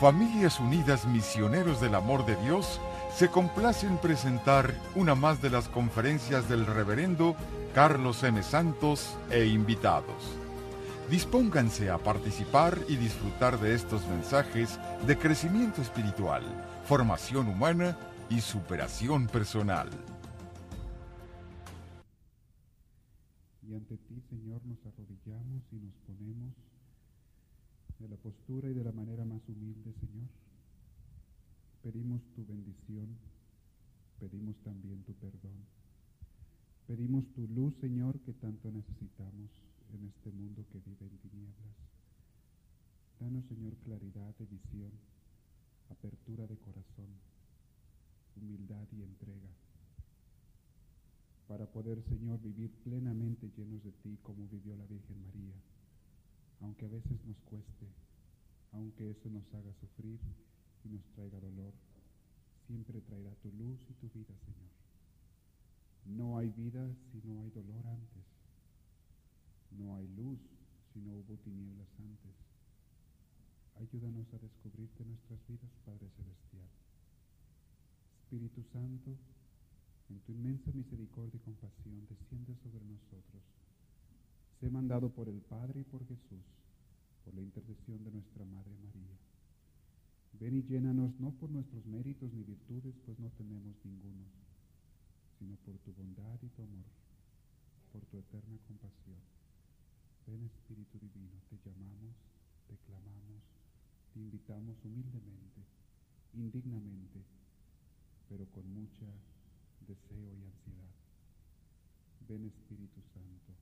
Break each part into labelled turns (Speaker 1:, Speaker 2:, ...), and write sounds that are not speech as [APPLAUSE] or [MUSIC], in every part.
Speaker 1: Familias Unidas Misioneros del Amor de Dios se complace en presentar una más de las conferencias del reverendo Carlos M. Santos e invitados. Dispónganse a participar y disfrutar de estos mensajes de crecimiento espiritual, formación humana y superación personal.
Speaker 2: Y ante ti, Señor, nos arrodillamos y nos ponemos de la postura y de la manera más humilde, Señor. Pedimos tu bendición, pedimos también tu perdón. Pedimos tu luz, Señor, que tanto necesitamos en este mundo que vive en tinieblas. Danos, Señor, claridad de visión, apertura de corazón, humildad y entrega, para poder, Señor, vivir plenamente llenos de ti como vivió la Virgen María aunque a veces nos cueste, aunque eso nos haga sufrir y nos traiga dolor, siempre traerá tu luz y tu vida, Señor. No hay vida si no hay dolor antes. No hay luz si no hubo tinieblas antes. Ayúdanos a descubrirte nuestras vidas, Padre Celestial. Espíritu Santo, en tu inmensa misericordia y compasión, desciende sobre nosotros sé mandado por el Padre y por Jesús, por la intercesión de nuestra Madre María. Ven y llénanos no por nuestros méritos ni virtudes, pues no tenemos ninguno, sino por tu bondad y tu amor, por tu eterna compasión. Ven Espíritu Divino, te llamamos, te clamamos, te invitamos humildemente, indignamente, pero con mucha deseo y ansiedad. Ven Espíritu Santo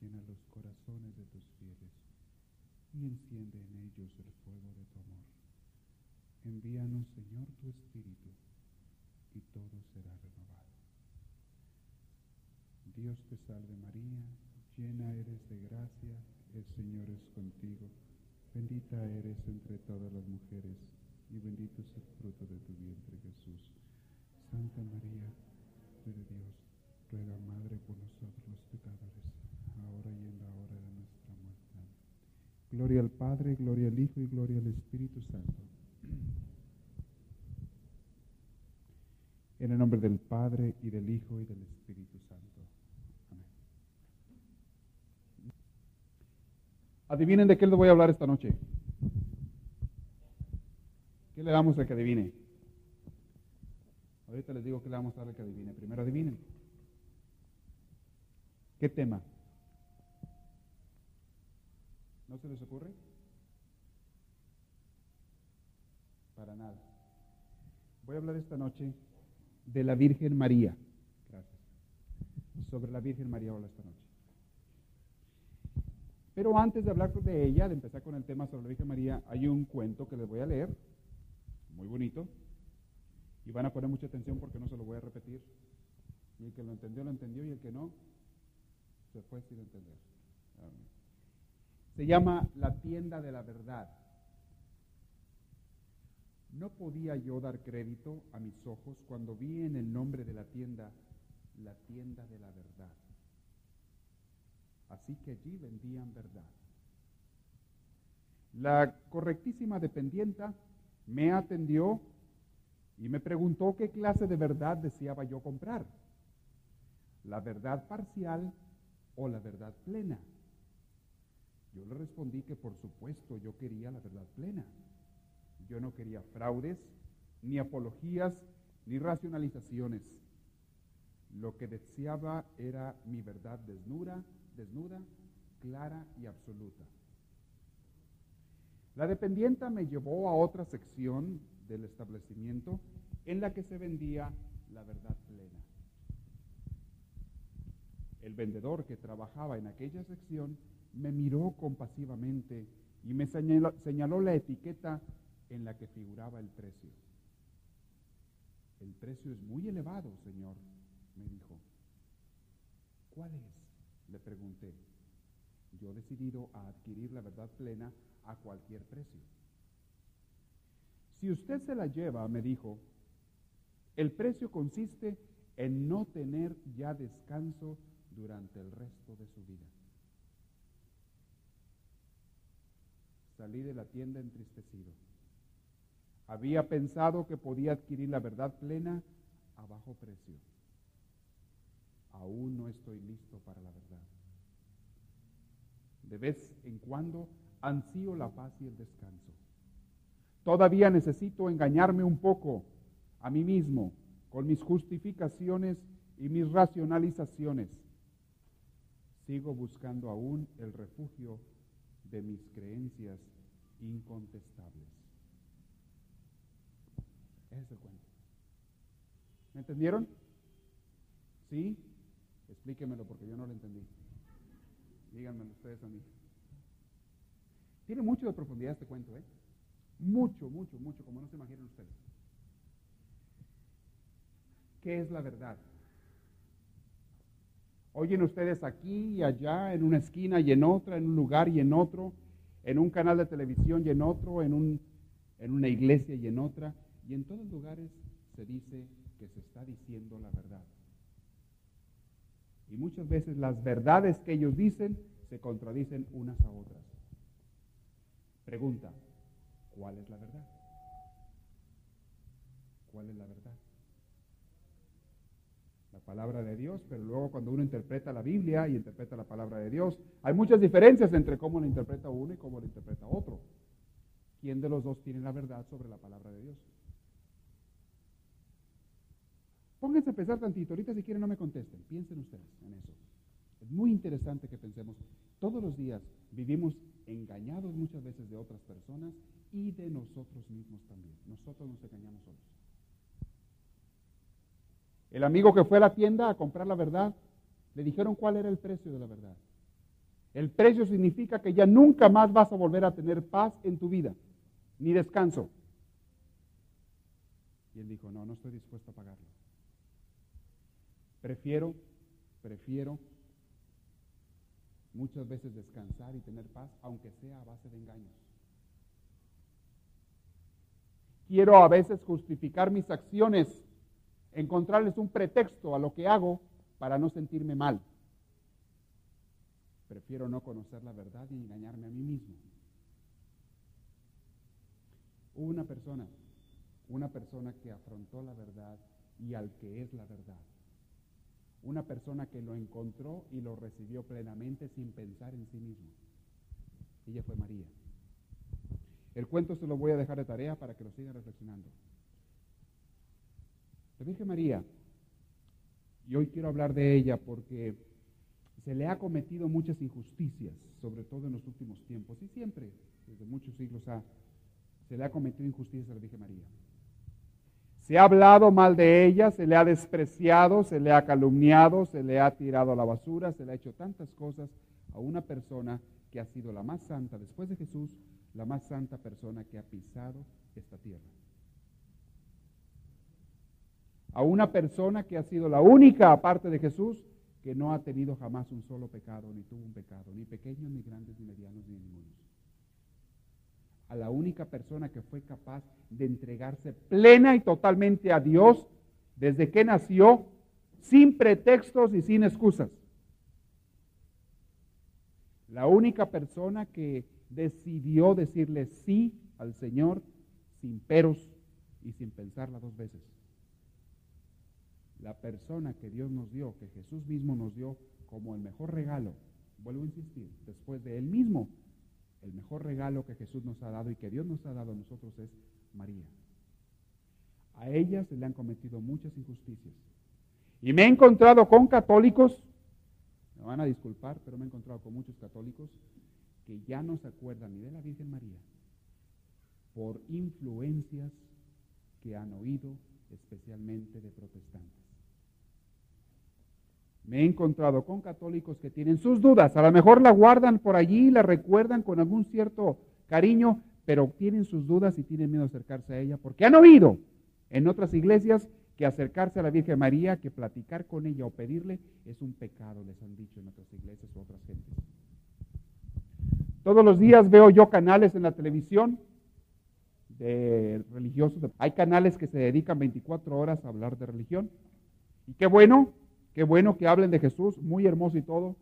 Speaker 2: llena los corazones de tus fieles y enciende en ellos el fuego de tu amor. Envíanos, Señor, tu Espíritu, y todo será renovado. Dios te salve María, llena eres de gracia, el Señor es contigo, bendita eres entre todas las mujeres, y bendito es el fruto de tu vientre Jesús. Santa María, Madre de Dios, ruega Madre por nosotros los pecadores ahora y en la hora de nuestra muerte. Gloria al Padre, gloria al Hijo y gloria al Espíritu Santo. En el nombre del Padre y del Hijo y del Espíritu Santo. Amén. Adivinen de qué les voy a hablar esta noche. ¿Qué le damos al que adivine? Ahorita les digo que le vamos a dar al que adivine. Primero adivinen. ¿Qué tema? ¿No se les ocurre? Para nada. Voy a hablar esta noche de la Virgen María. Gracias. Sobre la Virgen María hablo esta noche. Pero antes de hablar de ella, de empezar con el tema sobre la Virgen María, hay un cuento que les voy a leer, muy bonito, y van a poner mucha atención porque no se lo voy a repetir. Y el que lo entendió, lo entendió, y el que no, se fue sin entender. Se llama La tienda de la verdad. No podía yo dar crédito a mis ojos cuando vi en el nombre de la tienda la tienda de la verdad. Así que allí vendían verdad. La correctísima dependienta me atendió y me preguntó qué clase de verdad deseaba yo comprar. La verdad parcial o la verdad plena. Yo le respondí que por supuesto yo quería la verdad plena. Yo no quería fraudes, ni apologías, ni racionalizaciones. Lo que deseaba era mi verdad desnuda, desnuda, clara y absoluta. La dependienta me llevó a otra sección del establecimiento en la que se vendía la verdad plena. El vendedor que trabajaba en aquella sección me miró compasivamente y me señaló, la etiqueta en la que figuraba el precio. El precio es muy elevado, Señor, me dijo. ¿Cuál es? Le pregunté. Yo he decidido a adquirir la verdad plena a cualquier precio. Si usted se la lleva, me dijo, el precio consiste en no tener ya descanso durante el resto de su vida. Salí de la tienda entristecido. Había pensado que podía adquirir la verdad plena a bajo precio. Aún no estoy listo para la verdad. De vez en cuando ansío la paz y el descanso. Todavía necesito engañarme un poco a mí mismo con mis justificaciones y mis racionalizaciones. Sigo buscando aún el refugio de mis creencias incontestables. Ese es el cuento. ¿Me entendieron? ¿Sí? Explíquemelo porque yo no lo entendí. Díganmelo ustedes a mí. Tiene mucho de profundidad este cuento, ¿eh? Mucho, mucho, mucho, como no se imaginan ustedes. ¿Qué es la verdad? Oyen ustedes aquí y allá, en una esquina y en otra, en un lugar y en otro, en un canal de televisión y en otro, en, un, en una iglesia y en otra, y en todos lugares se dice que se está diciendo la verdad. Y muchas veces las verdades que ellos dicen se contradicen unas a otras. Pregunta, ¿cuál es la verdad? ¿Cuál es la verdad? La palabra de Dios, pero luego cuando uno interpreta la Biblia y interpreta la palabra de Dios, hay muchas diferencias entre cómo la interpreta uno y cómo la interpreta otro. ¿Quién de los dos tiene la verdad sobre la palabra de Dios? Pónganse a pensar tantito, ahorita si quieren no me contesten, piensen ustedes en eso. Es muy interesante que pensemos, todos los días vivimos engañados muchas veces de otras personas y de nosotros mismos también. Nosotros nos engañamos solos. El amigo que fue a la tienda a comprar la verdad, le dijeron cuál era el precio de la verdad. El precio significa que ya nunca más vas a volver a tener paz en tu vida, ni descanso. Y él dijo, no, no estoy dispuesto a pagarlo. Prefiero, prefiero muchas veces descansar y tener paz, aunque sea a base de engaños. Quiero a veces justificar mis acciones, encontrarles un pretexto a lo que hago para no sentirme mal. Prefiero no conocer la verdad y engañarme a mí mismo. Una persona, una persona que afrontó la verdad y al que es la verdad una persona que lo encontró y lo recibió plenamente sin pensar en sí mismo. Ella fue María. El cuento se lo voy a dejar de tarea para que lo sigan reflexionando. La Virgen María, y hoy quiero hablar de ella porque se le ha cometido muchas injusticias, sobre todo en los últimos tiempos, y siempre, desde muchos siglos, se le ha cometido injusticias a la Virgen María. Se ha hablado mal de ella, se le ha despreciado, se le ha calumniado, se le ha tirado a la basura, se le ha hecho tantas cosas a una persona que ha sido la más santa después de Jesús, la más santa persona que ha pisado esta tierra. A una persona que ha sido la única, aparte de Jesús, que no ha tenido jamás un solo pecado, ni tuvo un pecado, ni pequeños, ni grandes, ni medianos, ni ninguno a la única persona que fue capaz de entregarse plena y totalmente a Dios desde que nació, sin pretextos y sin excusas. La única persona que decidió decirle sí al Señor sin peros y sin pensarla dos veces. La persona que Dios nos dio, que Jesús mismo nos dio como el mejor regalo, vuelvo a insistir, después de Él mismo, el mejor regalo que Jesús nos ha dado y que Dios nos ha dado a nosotros es María. A ella se le han cometido muchas injusticias. Y me he encontrado con católicos, me van a disculpar, pero me he encontrado con muchos católicos que ya no se acuerdan ni de la Virgen María por influencias que han oído especialmente de protestantes. Me he encontrado con católicos que tienen sus dudas, a lo mejor la guardan por allí, la recuerdan con algún cierto cariño, pero tienen sus dudas y tienen miedo de acercarse a ella porque han oído en otras iglesias que acercarse a la Virgen María, que platicar con ella o pedirle es un pecado, les han dicho en otras iglesias o otras gentes. Todos los días veo yo canales en la televisión de religiosos. Hay canales que se dedican 24 horas a hablar de religión. Y qué bueno, Qué bueno que hablen de Jesús, muy hermoso y todo,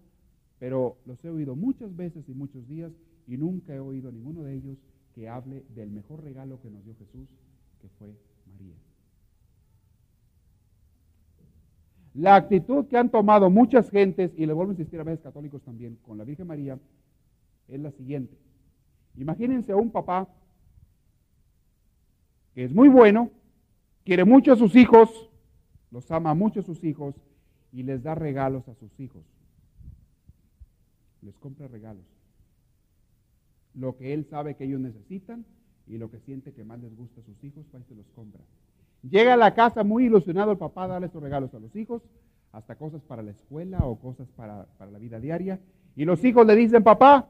Speaker 2: pero los he oído muchas veces y muchos días y nunca he oído a ninguno de ellos que hable del mejor regalo que nos dio Jesús, que fue María. La actitud que han tomado muchas gentes, y le vuelvo a insistir a veces católicos también, con la Virgen María, es la siguiente. Imagínense a un papá que es muy bueno, quiere mucho a sus hijos, los ama mucho a sus hijos y les da regalos a sus hijos. Les compra regalos. Lo que él sabe que ellos necesitan y lo que siente que más les gusta a sus hijos, pues se los compra. Llega a la casa muy ilusionado el papá a darle regalos a los hijos, hasta cosas para la escuela o cosas para, para la vida diaria. Y los hijos le dicen, papá,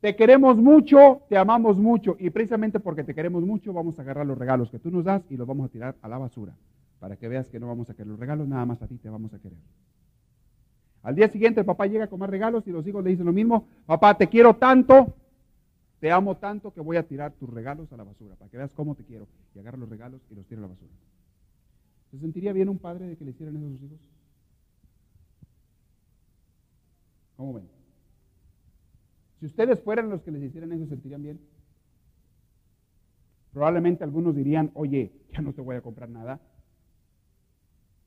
Speaker 2: te queremos mucho, te amamos mucho y precisamente porque te queremos mucho vamos a agarrar los regalos que tú nos das y los vamos a tirar a la basura para que veas que no vamos a querer los regalos, nada más a ti te vamos a querer. Al día siguiente el papá llega a comer regalos y los hijos le dicen lo mismo, papá te quiero tanto, te amo tanto que voy a tirar tus regalos a la basura para que veas cómo te quiero y agarra los regalos y los tira a la basura. ¿Se sentiría bien un padre de que le hicieran eso a sus hijos? ¿Cómo ven? Si ustedes fueran los que les hicieran eso, ¿se sentirían bien? Probablemente algunos dirían, oye, ya no te voy a comprar nada.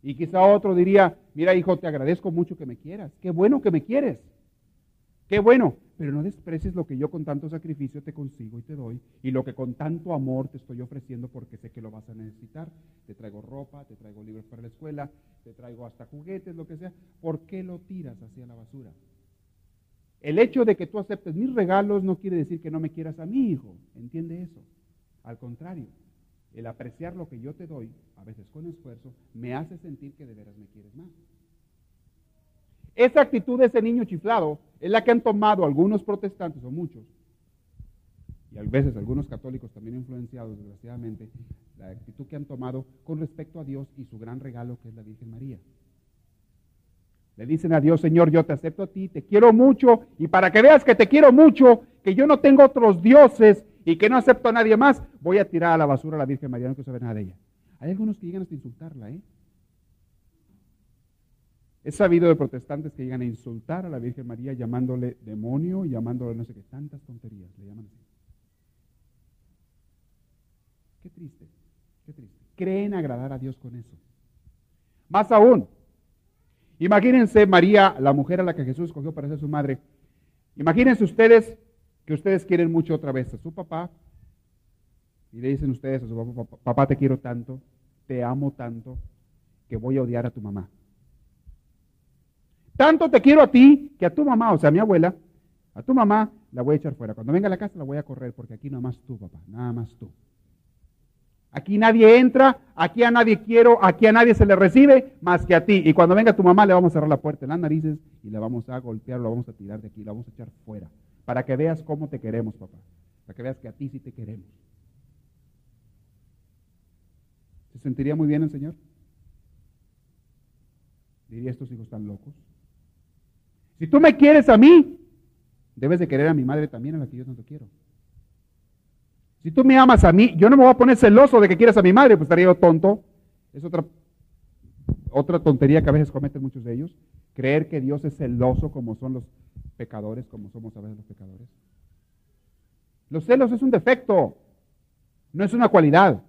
Speaker 2: Y quizá otro diría, mira hijo, te agradezco mucho que me quieras. Qué bueno que me quieres. Qué bueno. Pero no desprecies lo que yo con tanto sacrificio te consigo y te doy. Y lo que con tanto amor te estoy ofreciendo porque sé que lo vas a necesitar. Te traigo ropa, te traigo libros para la escuela, te traigo hasta juguetes, lo que sea. ¿Por qué lo tiras hacia la basura? El hecho de que tú aceptes mis regalos no quiere decir que no me quieras a mi hijo. ¿Entiende eso? Al contrario, el apreciar lo que yo te doy, a veces con esfuerzo, me hace sentir que de veras me quieres más. Esa actitud de ese niño chiflado es la que han tomado algunos protestantes o muchos, y a veces algunos católicos también influenciados, desgraciadamente, la actitud que han tomado con respecto a Dios y su gran regalo que es la Virgen María. Le dicen a Dios, Señor, yo te acepto a ti, te quiero mucho, y para que veas que te quiero mucho, que yo no tengo otros dioses y que no acepto a nadie más, voy a tirar a la basura a la Virgen María, no quiero saber nada de ella. Hay algunos que llegan hasta insultarla, ¿eh? Es sabido de protestantes que llegan a insultar a la Virgen María llamándole demonio, llamándole no sé qué, tantas tonterías, le llaman así. Qué triste, qué triste. Creen agradar a Dios con eso. Más aún, Imagínense María, la mujer a la que Jesús escogió para ser su madre. Imagínense ustedes que ustedes quieren mucho otra vez a su papá y le dicen ustedes a su papá, papá te quiero tanto, te amo tanto, que voy a odiar a tu mamá. Tanto te quiero a ti que a tu mamá, o sea, a mi abuela, a tu mamá la voy a echar fuera. Cuando venga a la casa la voy a correr porque aquí nada más tú, papá, nada más tú. Aquí nadie entra, aquí a nadie quiero, aquí a nadie se le recibe más que a ti. Y cuando venga tu mamá le vamos a cerrar la puerta en las narices y la vamos a golpear, la vamos a tirar de aquí, la vamos a echar fuera. Para que veas cómo te queremos, papá. Para que veas que a ti sí te queremos. ¿Se sentiría muy bien el Señor? Diría, estos hijos están locos. Si tú me quieres a mí, debes de querer a mi madre también, a la que yo te quiero. Si tú me amas a mí, yo no me voy a poner celoso de que quieras a mi madre, pues estaría yo tonto. Es otra, otra tontería que a veces cometen muchos de ellos. Creer que Dios es celoso como son los pecadores, como somos a veces los pecadores. Los celos es un defecto, no es una cualidad.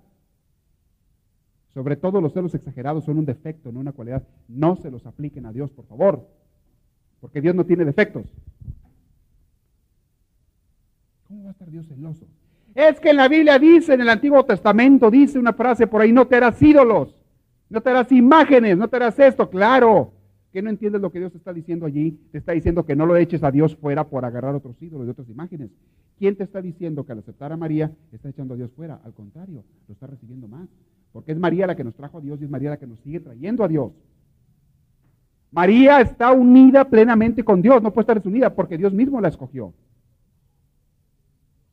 Speaker 2: Sobre todo los celos exagerados son un defecto, no una cualidad. No se los apliquen a Dios, por favor, porque Dios no tiene defectos. ¿Cómo va a estar Dios celoso? Es que en la Biblia dice, en el Antiguo Testamento dice una frase por ahí, no te harás ídolos, no te harás imágenes, no te harás esto, claro. Que no entiendes lo que Dios está diciendo allí. Te está diciendo que no lo eches a Dios fuera por agarrar otros ídolos y otras imágenes. ¿Quién te está diciendo que al aceptar a María está echando a Dios fuera? Al contrario, lo está recibiendo más. Porque es María la que nos trajo a Dios y es María la que nos sigue trayendo a Dios. María está unida plenamente con Dios, no puede estar desunida porque Dios mismo la escogió.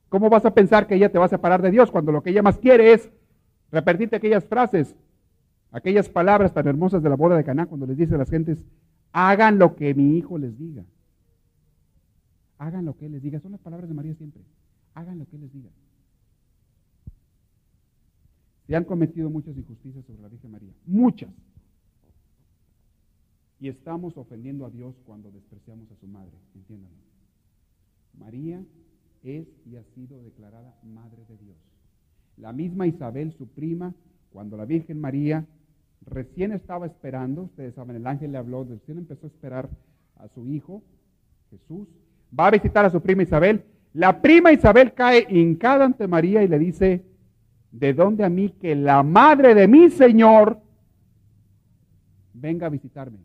Speaker 2: ¿Cómo vas a pensar que ella te va a separar de Dios cuando lo que ella más quiere es repetirte aquellas frases, aquellas palabras tan hermosas de la boda de Caná cuando les dice a las gentes, hagan lo que mi hijo les diga. Hagan lo que él les diga. Son las palabras de María siempre. Hagan lo que él les diga. Se han cometido muchas injusticias sobre la Virgen María. Muchas. Y estamos ofendiendo a Dios cuando despreciamos a su madre. Entiéndanlo. María es y ha sido declarada Madre de Dios. La misma Isabel, su prima, cuando la Virgen María recién estaba esperando, ustedes saben, el ángel le habló, recién empezó a esperar a su hijo, Jesús, va a visitar a su prima Isabel. La prima Isabel cae hincada ante María y le dice, ¿de dónde a mí que la madre de mi Señor venga a visitarme?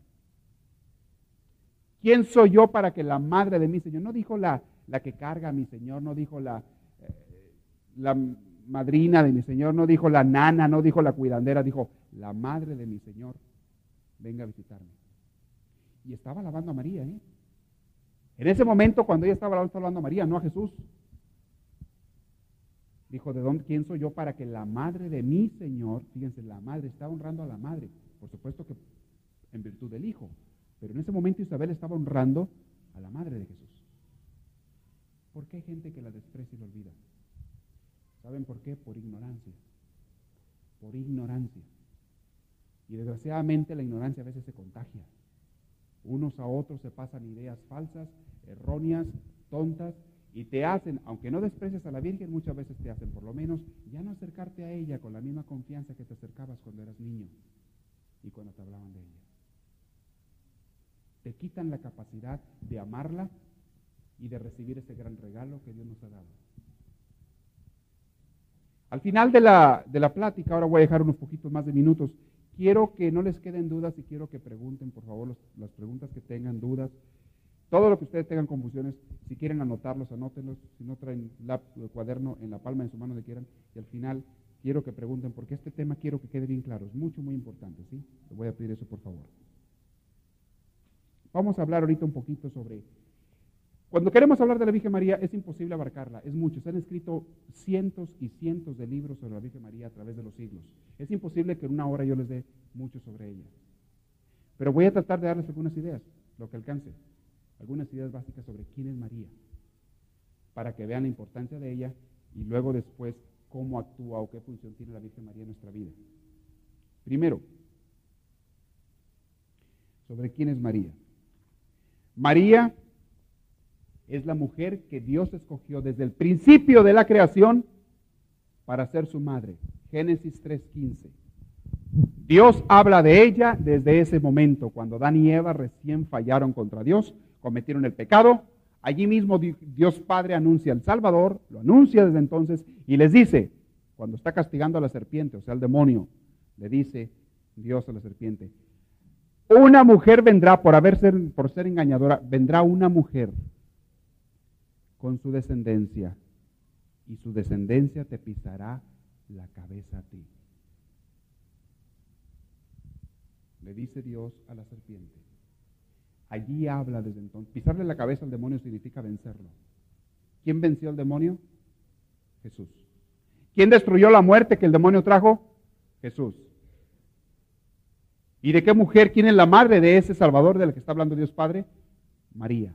Speaker 2: ¿Quién soy yo para que la madre de mi Señor? No dijo la, la que carga a mi Señor, no dijo la, eh, la madrina de mi Señor, no dijo la nana, no dijo la cuidandera, dijo la madre de mi Señor, venga a visitarme. Y estaba alabando a María, ¿eh? En ese momento, cuando ella estaba hablando a María, no a Jesús. Dijo, ¿de dónde, quién soy yo para que la madre de mi Señor, fíjense, la madre, está honrando a la madre, por supuesto que en virtud del Hijo, pero en ese momento Isabel estaba honrando a la madre de Jesús. ¿Por qué hay gente que la desprecia y la olvida? ¿Saben por qué? Por ignorancia. Por ignorancia. Y desgraciadamente la ignorancia a veces se contagia. Unos a otros se pasan ideas falsas, erróneas, tontas, y te hacen, aunque no desprecias a la Virgen, muchas veces te hacen por lo menos ya no acercarte a ella con la misma confianza que te acercabas cuando eras niño y cuando te hablaban de ella. Te quitan la capacidad de amarla y de recibir ese gran regalo que Dios nos ha dado. Al final de la, de la plática, ahora voy a dejar unos poquitos más de minutos, quiero que no les queden dudas y quiero que pregunten, por favor, las preguntas que tengan dudas. Todo lo que ustedes tengan confusiones, si quieren anotarlos, anótenlos. Si no traen lápiz o cuaderno en la palma de su mano, de quieran. Y al final quiero que pregunten, porque este tema quiero que quede bien claro. Es mucho, muy importante, ¿sí? Les voy a pedir eso, por favor. Vamos a hablar ahorita un poquito sobre cuando queremos hablar de la Virgen María es imposible abarcarla, es mucho. Se han escrito cientos y cientos de libros sobre la Virgen María a través de los siglos. Es imposible que en una hora yo les dé mucho sobre ella. Pero voy a tratar de darles algunas ideas, lo que alcance, algunas ideas básicas sobre quién es María, para que vean la importancia de ella y luego después cómo actúa o qué función tiene la Virgen María en nuestra vida. Primero, sobre quién es María. María es la mujer que Dios escogió desde el principio de la creación para ser su madre. Génesis 3:15. Dios habla de ella desde ese momento, cuando Adán y Eva recién fallaron contra Dios, cometieron el pecado. Allí mismo Dios Padre anuncia al Salvador, lo anuncia desde entonces y les dice, cuando está castigando a la serpiente, o sea, al demonio, le dice Dios a la serpiente, una mujer vendrá por, haber ser, por ser engañadora, vendrá una mujer con su descendencia, y su descendencia te pisará la cabeza a ti. Le dice Dios a la serpiente. Allí habla desde entonces. Pisarle la cabeza al demonio significa vencerlo. ¿Quién venció al demonio? Jesús. ¿Quién destruyó la muerte que el demonio trajo? Jesús. ¿Y de qué mujer? ¿Quién es la madre de ese Salvador del que está hablando Dios Padre? María.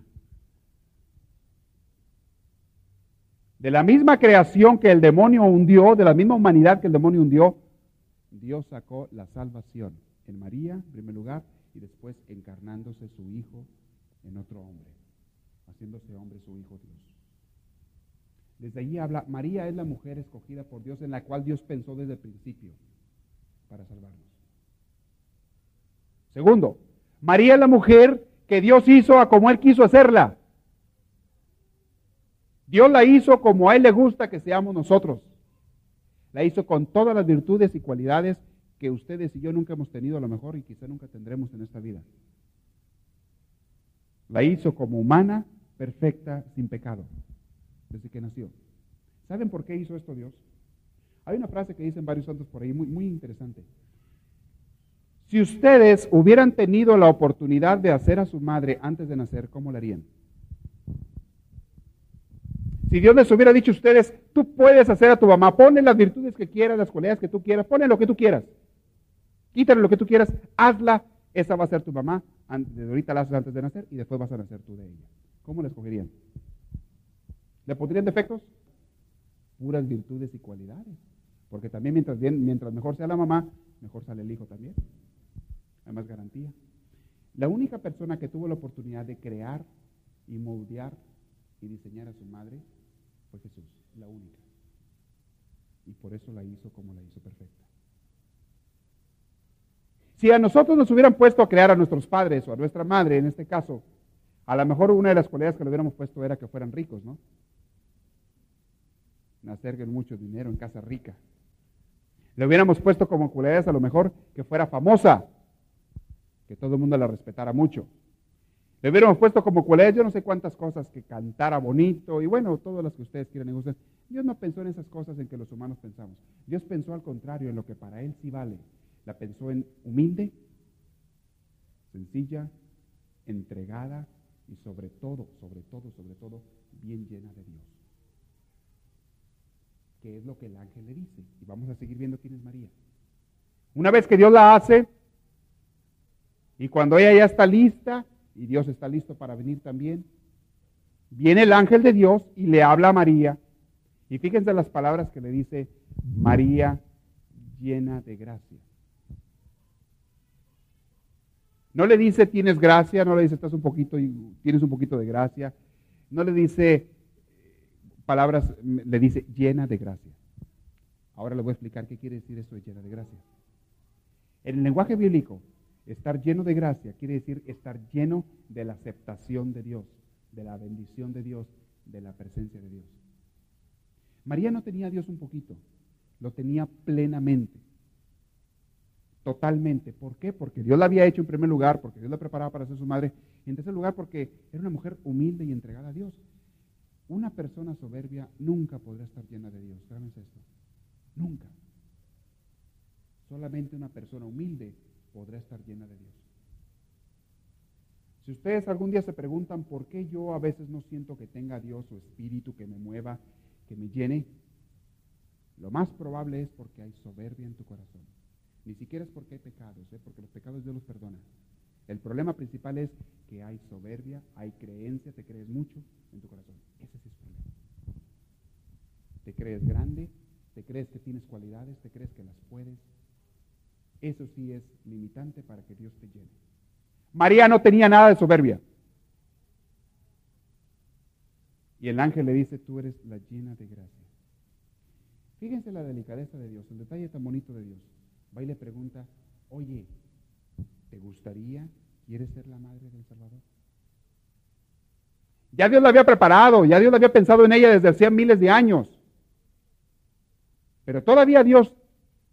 Speaker 2: De la misma creación que el demonio hundió, de la misma humanidad que el demonio hundió, Dios sacó la salvación en María, en primer lugar, y después encarnándose su Hijo en otro hombre, haciéndose hombre su Hijo Dios. Desde allí habla, María es la mujer escogida por Dios en la cual Dios pensó desde el principio para salvarnos. Segundo, María es la mujer que Dios hizo a como Él quiso hacerla. Dios la hizo como a Él le gusta que seamos nosotros. La hizo con todas las virtudes y cualidades que ustedes y yo nunca hemos tenido a lo mejor y quizá nunca tendremos en esta vida. La hizo como humana, perfecta, sin pecado, desde que nació. ¿Saben por qué hizo esto Dios? Hay una frase que dicen varios santos por ahí, muy, muy interesante. Si ustedes hubieran tenido la oportunidad de hacer a su madre antes de nacer, ¿cómo la harían? Si Dios les hubiera dicho a ustedes, tú puedes hacer a tu mamá, ponle las virtudes que quieras, las cualidades que tú quieras, ponle lo que tú quieras. Quítale lo que tú quieras, hazla, esa va a ser tu mamá, desde ahorita la haces antes de nacer y después vas a nacer tú de ella. ¿Cómo la escogerían? ¿Le pondrían defectos? Puras virtudes y cualidades. Porque también mientras, bien, mientras mejor sea la mamá, mejor sale el hijo también. Hay más garantía. La única persona que tuvo la oportunidad de crear y moldear y diseñar a su madre fue Jesús, la única. ¿Y por eso la hizo como la hizo perfecta. Si a nosotros nos hubieran puesto a crear a nuestros padres o a nuestra madre, en este caso, a lo mejor una de las cualidades que le hubiéramos puesto era que fueran ricos, ¿no? Nacer con mucho dinero en casa rica. Le hubiéramos puesto como cualidades a lo mejor que fuera famosa, que todo el mundo la respetara mucho. Le hubiéramos puesto como cualidades yo no sé cuántas cosas, que cantara bonito y bueno, todas las que ustedes quieran y Dios no pensó en esas cosas en que los humanos pensamos. Dios pensó al contrario, en lo que para Él sí vale, la pensó en humilde, sencilla, entregada y sobre todo, sobre todo, sobre todo, bien llena de Dios. Que es lo que el ángel le dice. Y vamos a seguir viendo quién es María. Una vez que Dios la hace, y cuando ella ya está lista, y Dios está listo para venir también, viene el ángel de Dios y le habla a María. Y fíjense las palabras que le dice María llena de gracia. No le dice tienes gracia, no le dice estás un poquito y tienes un poquito de gracia. No le dice eh, palabras, le dice llena de gracia. Ahora le voy a explicar qué quiere decir eso de llena de gracia. En el lenguaje bíblico, estar lleno de gracia quiere decir estar lleno de la aceptación de Dios, de la bendición de Dios, de la presencia de Dios. María no tenía a Dios un poquito, lo tenía plenamente. Totalmente. ¿Por qué? Porque Dios la había hecho en primer lugar, porque Dios la preparaba para ser su madre. Y en tercer lugar, porque era una mujer humilde y entregada a Dios. Una persona soberbia nunca podrá estar llena de Dios. Grábense esto. Nunca. Solamente una persona humilde podrá estar llena de Dios. Si ustedes algún día se preguntan por qué yo a veces no siento que tenga Dios o espíritu que me mueva, que me llene, lo más probable es porque hay soberbia en tu corazón. Ni siquiera es porque hay pecados, ¿eh? porque los pecados Dios los perdona. El problema principal es que hay soberbia, hay creencia, te crees mucho en tu corazón. Ese es el problema. Te crees grande, te crees que tienes cualidades, te crees que las puedes. Eso sí es limitante para que Dios te llene. María no tenía nada de soberbia. Y el ángel le dice, tú eres la llena de gracia. Fíjense la delicadeza de Dios, el detalle tan bonito de Dios va y le pregunta, oye, ¿te gustaría, quieres ser la madre del Salvador? Ya Dios la había preparado, ya Dios la había pensado en ella desde hacía miles de años. Pero todavía Dios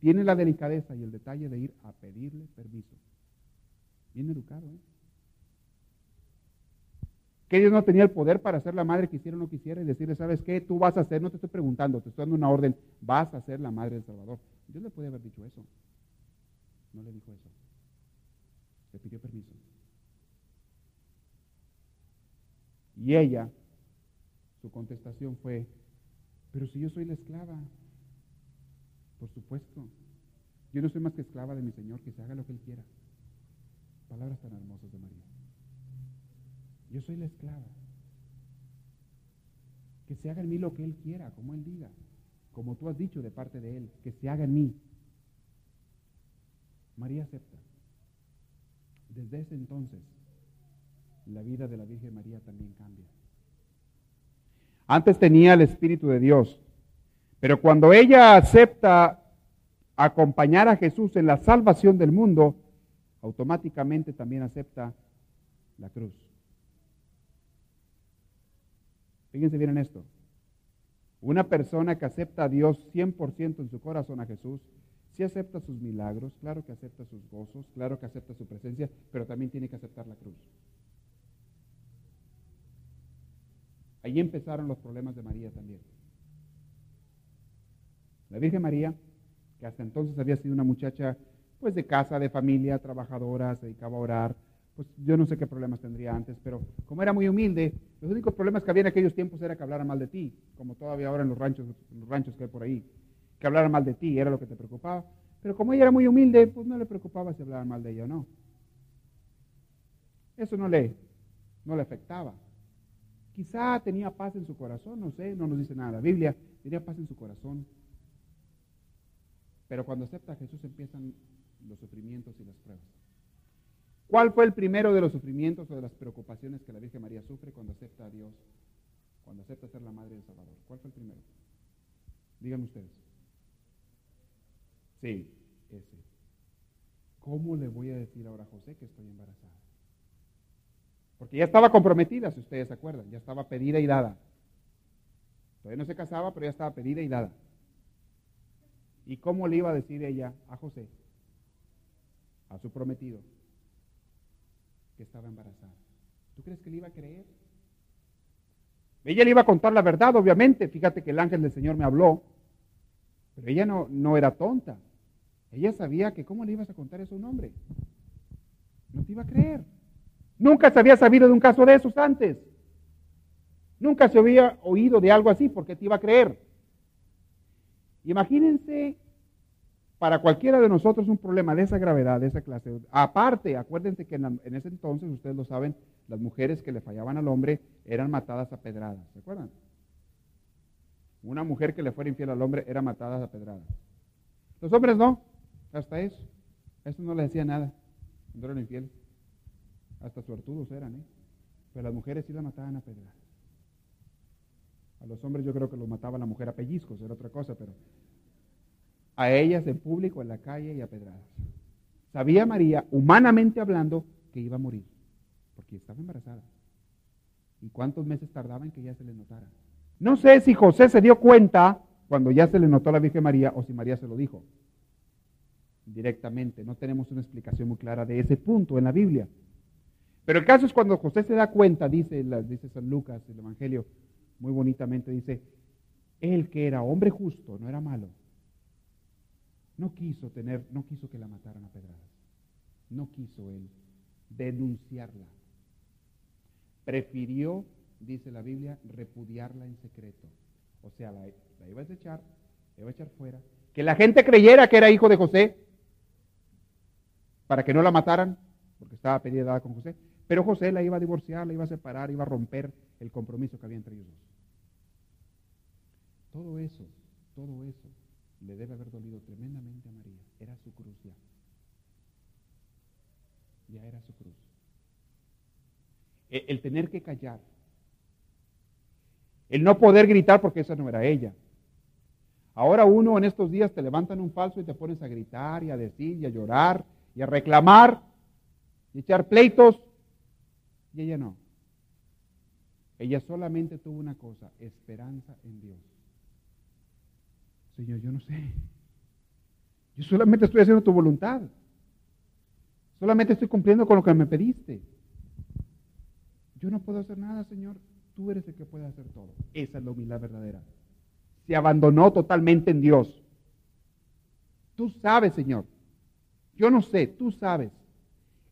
Speaker 2: tiene la delicadeza y el detalle de ir a pedirle permiso. Bien educado, ¿eh? Que Dios no tenía el poder para ser la madre quisiera o no quisiera y decirle, ¿sabes qué? Tú vas a ser, no te estoy preguntando, te estoy dando una orden, vas a ser la madre del Salvador. Dios le puede haber dicho eso. No le dijo eso. Le pidió permiso. Y ella, su contestación fue, pero si yo soy la esclava, por supuesto, yo no soy más que esclava de mi Señor, que se haga lo que Él quiera. Palabras tan hermosas de María. Yo soy la esclava. Que se haga en mí lo que Él quiera, como Él diga, como tú has dicho de parte de Él, que se haga en mí María acepta. Desde ese entonces, la vida de la Virgen María también cambia. Antes tenía el Espíritu de Dios, pero cuando ella acepta acompañar a Jesús en la salvación del mundo, automáticamente también acepta la cruz. Fíjense bien en esto. Una persona que acepta a Dios 100% en su corazón a Jesús, si acepta sus milagros, claro que acepta sus gozos, claro que acepta su presencia, pero también tiene que aceptar la cruz. Ahí empezaron los problemas de María también. La Virgen María, que hasta entonces había sido una muchacha pues de casa, de familia, trabajadora, se dedicaba a orar, pues yo no sé qué problemas tendría antes, pero como era muy humilde, los únicos problemas que había en aquellos tiempos era que hablaran mal de ti, como todavía ahora en los ranchos, en los ranchos que hay por ahí que hablaran mal de ti, era lo que te preocupaba. Pero como ella era muy humilde, pues no le preocupaba si hablaran mal de ella o no. Eso no le, no le afectaba. Quizá tenía paz en su corazón, no sé, no nos dice nada la Biblia, tenía paz en su corazón. Pero cuando acepta a Jesús empiezan los sufrimientos y las pruebas. ¿Cuál fue el primero de los sufrimientos o de las preocupaciones que la Virgen María sufre cuando acepta a Dios, cuando acepta ser la madre del Salvador? ¿Cuál fue el primero? Díganme ustedes. Sí, ese. ¿Cómo le voy a decir ahora a José que estoy embarazada? Porque ya estaba comprometida, si ustedes se acuerdan, ya estaba pedida y dada. Todavía no se casaba, pero ya estaba pedida y dada. ¿Y cómo le iba a decir ella a José, a su prometido, que estaba embarazada? ¿Tú crees que le iba a creer? Ella le iba a contar la verdad, obviamente. Fíjate que el ángel del Señor me habló. Pero ella no, no era tonta. Ella sabía que cómo le ibas a contar eso a un hombre. No te iba a creer. Nunca se había sabido de un caso de esos antes. Nunca se había oído de algo así, porque te iba a creer? Imagínense para cualquiera de nosotros un problema de esa gravedad, de esa clase. Aparte, acuérdense que en, ese entonces, ustedes lo saben, las mujeres que le fallaban al hombre eran matadas a pedradas. ¿Se acuerdan? Una mujer que le fuera infiel al hombre era matada a pedradas. Los hombres no, hasta eso. Eso no le decía nada cuando eran infieles. Hasta suertudos eran, ¿eh? Pero las mujeres sí la mataban a pedradas. A los hombres yo creo que los mataba la mujer a pellizcos, era otra cosa, pero a ellas en público, en la calle y a pedradas. Sabía María, humanamente hablando, que iba a morir, porque estaba embarazada. ¿Y cuántos meses tardaba en que ya se le notara? No sé si José se dio cuenta cuando ya se le notó a la Virgen María o si María se lo dijo directamente. No tenemos una explicación muy clara de ese punto en la Biblia. Pero el caso es cuando José se da cuenta, dice, dice San Lucas, el Evangelio, muy bonitamente dice, él que era hombre justo, no era malo, no quiso tener, no quiso que la mataran a pedradas. No quiso él denunciarla. Prefirió, dice la Biblia, repudiarla en secreto. O sea, la, iba a echar, la iba a echar fuera. Que la gente creyera que era hijo de José, para que no la mataran, porque estaba pedida con José. Pero José la iba a divorciar, la iba a separar, iba a romper el compromiso que había entre ellos dos. Todo eso, todo eso le debe haber dolido tremendamente a María. Era su cruz ya. Ya era su cruz. El, el tener que callar. El no poder gritar porque esa no era ella. Ahora uno en estos días te levantan un falso y te pones a gritar y a decir y a llorar y a reclamar y echar pleitos. Y ella no. Ella solamente tuvo una cosa, esperanza en Dios. Señor, yo no sé. Yo solamente estoy haciendo tu voluntad. Solamente estoy cumpliendo con lo que me pediste. Yo no puedo hacer nada, Señor. Tú eres el que puede hacer todo. Esa es la humildad verdadera. Se abandonó totalmente en Dios. Tú sabes, Señor. Yo no sé, tú sabes.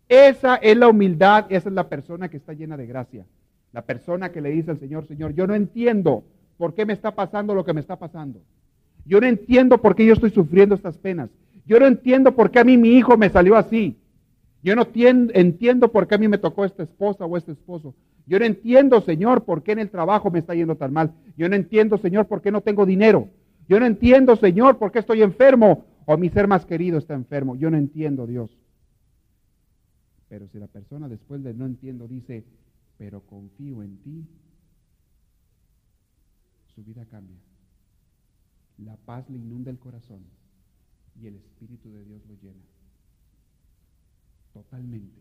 Speaker 2: Esa es la humildad, esa es la persona que está llena de gracia. La persona que le dice al Señor, Señor, yo no entiendo por qué me está pasando lo que me está pasando. Yo no entiendo por qué yo estoy sufriendo estas penas. Yo no entiendo por qué a mí mi hijo me salió así. Yo no entiendo por qué a mí me tocó esta esposa o este esposo. Yo no entiendo, Señor, por qué en el trabajo me está yendo tan mal. Yo no entiendo, Señor, por qué no tengo dinero. Yo no entiendo, Señor, por qué estoy enfermo o mi ser más querido está enfermo. Yo no entiendo, Dios. Pero si la persona después de no entiendo dice, pero confío en ti, su vida cambia la paz le inunda el corazón y el Espíritu de Dios lo llena. Totalmente.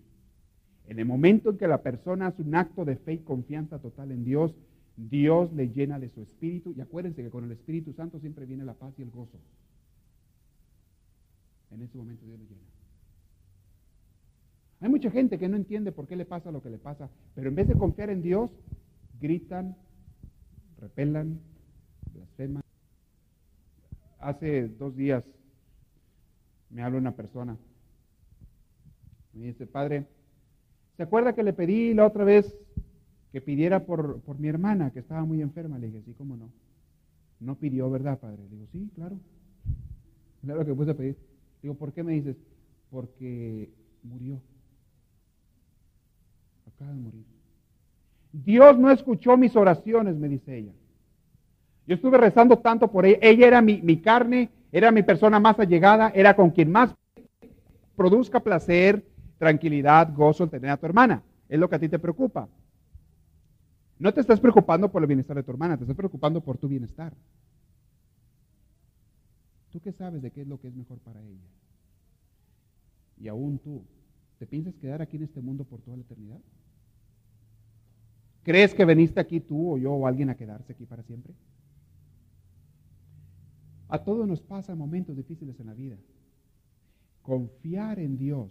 Speaker 2: En el momento en que la persona hace un acto de fe y confianza total en Dios, Dios le llena de su Espíritu. Y acuérdense que con el Espíritu Santo siempre viene la paz y el gozo. En ese momento Dios lo llena. Hay mucha gente que no entiende por qué le pasa lo que le pasa, pero en vez de confiar en Dios, gritan, repelan, hace dos días me habla una persona. Me dice, padre, ¿se acuerda que le pedí la otra vez que pidiera por, por mi hermana que estaba muy enferma? Le dije, sí, cómo no. No pidió, ¿verdad, padre? Le digo, sí, claro. Lo que puse a pedir. Digo, ¿por qué me dices? Porque murió. Acaba de morir. Dios no escuchó mis oraciones, me dice ella. Yo estuve rezando tanto por ella. Ella era mi, carne, era mi persona más allegada, era con quien más produzca placer, tranquilidad, gozo el tener a tu hermana. Es lo que a ti te preocupa. No te estás preocupando por el bienestar de tu hermana, te estás preocupando por tu bienestar. ¿Tú qué sabes de qué es lo que es mejor para ella? Y aún tú, ¿te piensas quedar aquí en este mundo por toda la eternidad? ¿Crees que veniste aquí tú o yo o alguien a quedarse aquí para siempre? A todos nos pasan momentos difíciles en la vida. Confiar en Dios,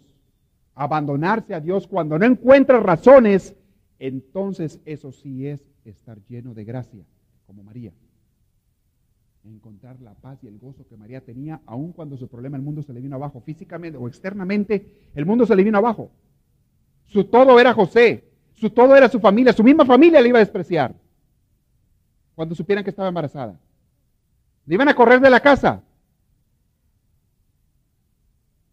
Speaker 2: abandonarse a Dios cuando no encuentras razones, entonces eso sí es estar lleno de gracia, como María. Encontrar la paz y el gozo que María tenía, aun cuando su problema, el mundo se le vino abajo, físicamente o externamente, el mundo se le vino abajo. Su todo era José, su todo era su familia, su misma familia le iba a despreciar cuando supieran que estaba embarazada. Le iban a correr de la casa.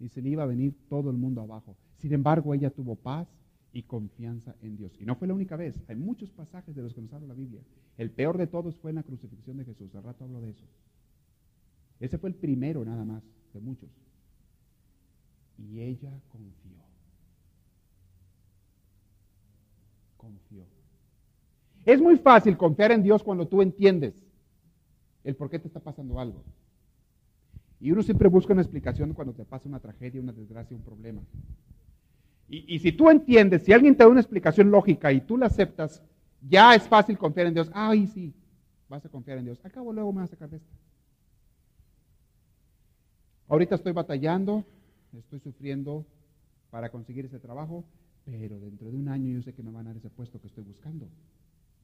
Speaker 2: Y se le iba a venir todo el mundo abajo. Sin embargo, ella tuvo paz y confianza en Dios. Y no fue la única vez. Hay muchos pasajes de los que nos habla la Biblia. El peor de todos fue en la crucifixión de Jesús. Al rato hablo de eso. Ese fue el primero nada más de muchos. Y ella confió. Confió. Es muy fácil confiar en Dios cuando tú entiendes el por qué te está pasando algo. Y uno siempre busca una explicación cuando te pasa una tragedia, una desgracia, un problema. Y, si tú entiendes, si alguien te da una explicación lógica y tú la aceptas, ya es fácil confiar en Dios. Ay, sí, vas a confiar en Dios. Al cabo luego me vas a sacar de esto. Ahorita estoy batallando, estoy sufriendo para conseguir ese trabajo, pero dentro de un año yo sé que me van a dar ese puesto que estoy buscando.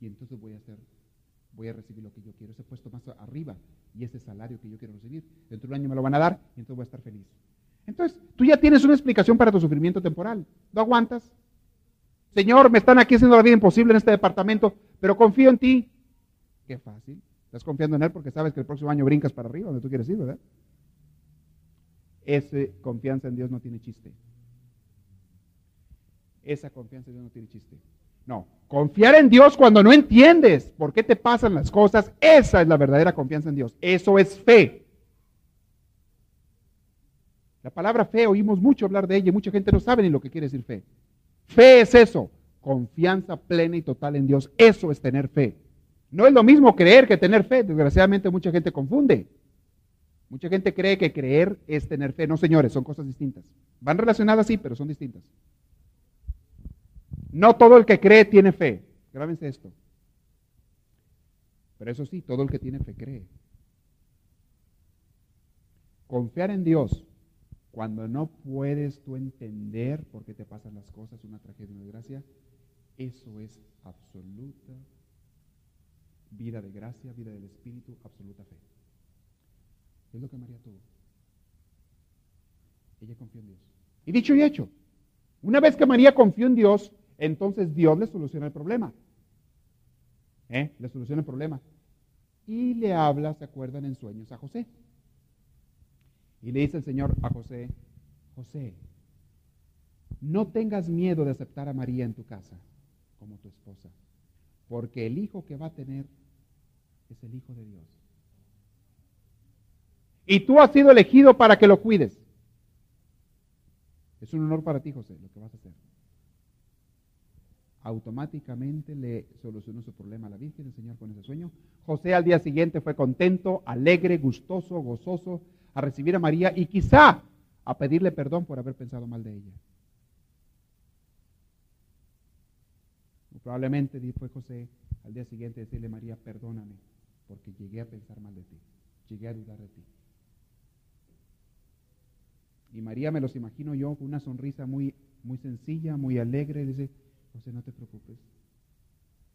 Speaker 2: Y entonces voy a hacer voy a recibir lo que yo quiero, ese puesto más arriba y ese salario que yo quiero recibir. Dentro de un año me lo van a dar y entonces voy a estar feliz. Entonces, tú ya tienes una explicación para tu sufrimiento temporal. ¿No aguantas? Señor, me están aquí haciendo la vida imposible en este departamento, pero confío en ti. Qué fácil. Estás confiando en Él porque sabes que el próximo año brincas para arriba, donde tú quieres ir, ¿verdad? Esa confianza en Dios no tiene chiste. Esa confianza en Dios no tiene chiste. No, confiar en Dios cuando no entiendes por qué te pasan las cosas, esa es la verdadera confianza en Dios. Eso es fe. La palabra fe oímos mucho hablar de ella y mucha gente no sabe ni lo que quiere decir fe. Fe es eso, confianza plena y total en Dios. Eso es tener fe. No es lo mismo creer que tener fe. Desgraciadamente mucha gente confunde. Mucha gente cree que creer es tener fe. No, señores, son cosas distintas. Van relacionadas, sí, pero son distintas. No todo el que cree tiene fe. Grábense esto. Pero eso sí, todo el que tiene fe cree. Confiar en Dios cuando no puedes tú entender por qué te pasan las cosas, una tragedia, una desgracia, eso es absoluta vida de gracia, vida del Espíritu, absoluta fe. Es lo que María tuvo. Ella confió en Dios. Y dicho y hecho, una vez que María confió en Dios, entonces Dios le soluciona el problema. ¿Eh? Le soluciona el problema. Y le habla, ¿se acuerdan? En sueños a José. Y le dice el Señor a José, José, no tengas miedo de aceptar a María en tu casa como tu esposa, porque el hijo que va a tener es el Hijo de Dios. Y tú has sido elegido para que lo cuides. Es un honor para ti, José, lo que vas a hacer automáticamente le solucionó su problema a la Virgen, el Señor con ese sueño. José al día siguiente fue contento, alegre, gustoso, gozoso a recibir a María y quizá a pedirle perdón por haber pensado mal de ella. Probablemente fue José al día siguiente decirle, María, perdóname, porque llegué a pensar mal de ti, llegué a dudar de ti. Y María me los imagino yo con una sonrisa muy, muy sencilla, muy alegre, dice, José, no te preocupes.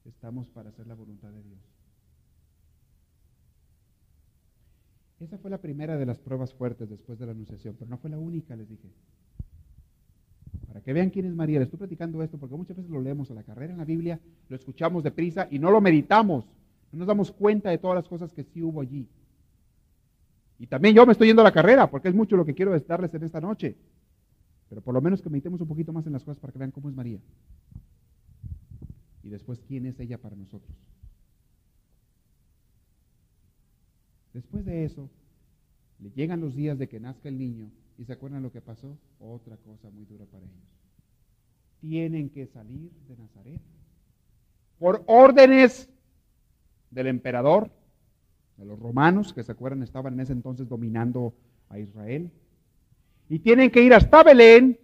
Speaker 2: Estamos para hacer la voluntad de Dios. Esa fue la primera de las pruebas fuertes después de la anunciación, pero no fue la única, les dije. Para que vean quién es María, les estoy platicando esto porque muchas veces lo leemos a la carrera en la Biblia, lo escuchamos deprisa y no lo meditamos. No nos damos cuenta de todas las cosas que sí hubo allí. Y también yo me estoy yendo a la carrera porque es mucho lo que quiero darles en esta noche. Pero por lo menos que meditemos un poquito más en las cosas para que vean cómo es María y después quién es ella para nosotros. Después de eso, le llegan los días de que nazca el niño y se acuerdan lo que pasó, otra cosa muy dura para ellos. Tienen que salir de Nazaret por órdenes del emperador. de los romanos, que se acuerdan estaban en ese entonces dominando a Israel. Y tienen que ir hasta Belén,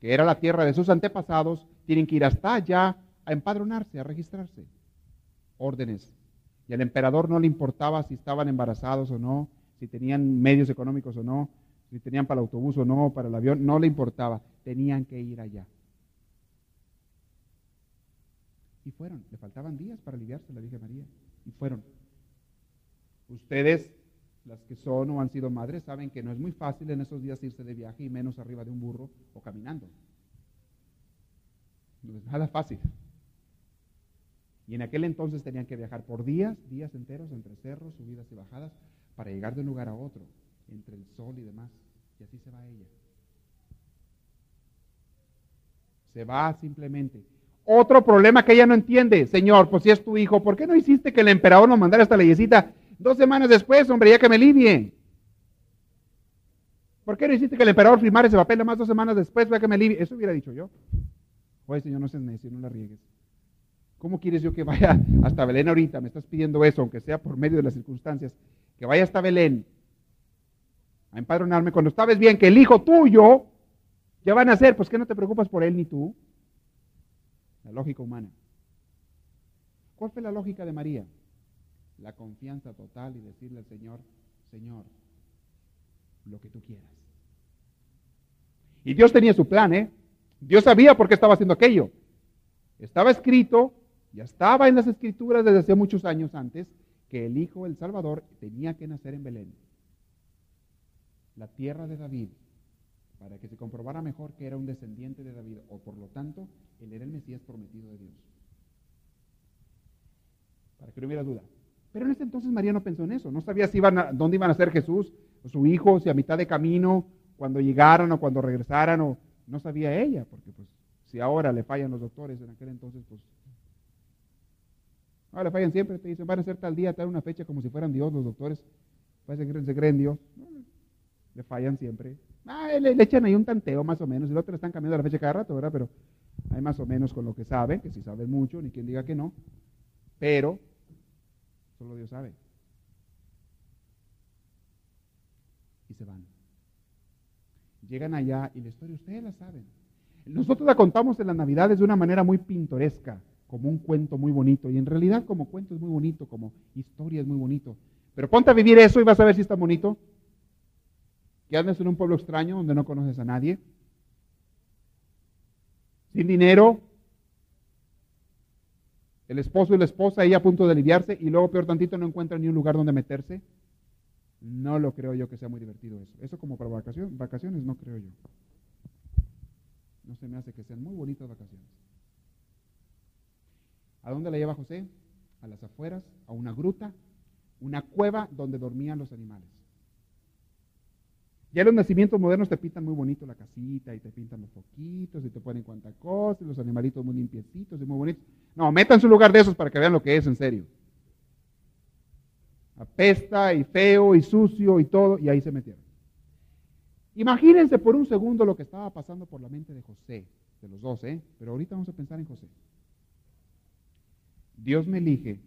Speaker 2: que era la tierra de sus antepasados, tienen que ir hasta allá a empadronarse, a registrarse. Órdenes. Y al emperador no le importaba si estaban embarazados o no, si tenían medios económicos o no, si tenían para el autobús o no, para el avión, no le importaba. Tenían que ir allá. Y fueron. Le faltaban días para aliviarse la Virgen María. Y fueron. Ustedes, las que son o han sido madres, saben que no es muy fácil en esos días irse de viaje y menos arriba de un burro o caminando. No es nada fácil. Y en aquel entonces tenían que viajar por días, días enteros, entre cerros, subidas y bajadas, para llegar de un lugar a otro, entre el sol y demás. Y así se va ella. Se va simplemente. Otro problema que ella no entiende, Señor, pues si es tu hijo, ¿por qué no hiciste que el emperador nos mandara esta leyesita dos semanas después, hombre, ya que me alivie? ¿Por qué no hiciste que el emperador firmara ese papel más dos semanas después para que me alivie? Eso hubiera dicho yo. Oye, Señor, no seas necio, no la riegues. ¿Cómo quieres yo que vaya hasta Belén ahorita? Me estás pidiendo eso, aunque sea por medio de las circunstancias. Que vaya hasta Belén a empadronarme cuando sabes bien que el hijo tuyo ya van a ser, pues que no te preocupas por él ni tú. La lógica humana. ¿Cuál fue la lógica de María? La confianza total y decirle al Señor, Señor, lo que tú quieras. Y Dios tenía su plan, ¿eh? Dios sabía por qué estaba haciendo aquello. Estaba escrito, ya estaba en las escrituras desde hace muchos años antes, que el Hijo, el Salvador, tenía que nacer en Belén, la tierra de David, para que se comprobara mejor que era un descendiente de David, o por lo tanto, él era el Mesías prometido de Dios. Para que no hubiera duda. Pero en ese entonces María no pensó en eso, no sabía si iban a, dónde iban a ser Jesús o su hijo, si a mitad de camino, cuando llegaran o cuando regresaran, o no sabía ella, porque pues si ahora le fallan los doctores, en aquel entonces pues ahora le fallan siempre, te dicen, van a ser tal día, tal una fecha como si fueran Dios los doctores, parece que se creen Dios, le fallan siempre. Ah, le, le, echan ahí un tanteo más o menos, y los otros están cambiando la fecha cada rato, ¿verdad? Pero hay más o menos con lo que saben, que si saben mucho, ni quien diga que no, pero solo Dios sabe. Y se van. Llegan allá y la historia ustedes la saben. Nosotros la contamos en las Navidades de una manera muy pintoresca, como un cuento muy bonito. Y en realidad como cuento es muy bonito, como historia es muy bonito. Pero ponte a vivir eso y vas a ver si está bonito. Que andes en un pueblo extraño donde no conoces a nadie. Sin dinero. El esposo y la esposa ahí a punto de aliviarse y luego peor tantito no encuentran ni un lugar donde meterse. No lo creo yo que sea muy divertido eso. Eso como para vacaciones, vacaciones no creo yo. No se me hace que sean muy bonitas vacaciones. ¿A dónde la lleva José? A las afueras, a una gruta, una cueva donde dormían los animales. Ya los nacimientos modernos te pintan muy bonito la casita y te pintan los foquitos y te ponen cuanta cosa y los animalitos muy limpiecitos y muy bonitos. No, metan su lugar de esos para que vean lo que es en serio. Apesta y feo y sucio y todo y ahí se metieron. Imagínense por un segundo lo que estaba pasando por la mente de José, de los dos, ¿eh? Pero ahorita vamos a pensar en José. Dios me elige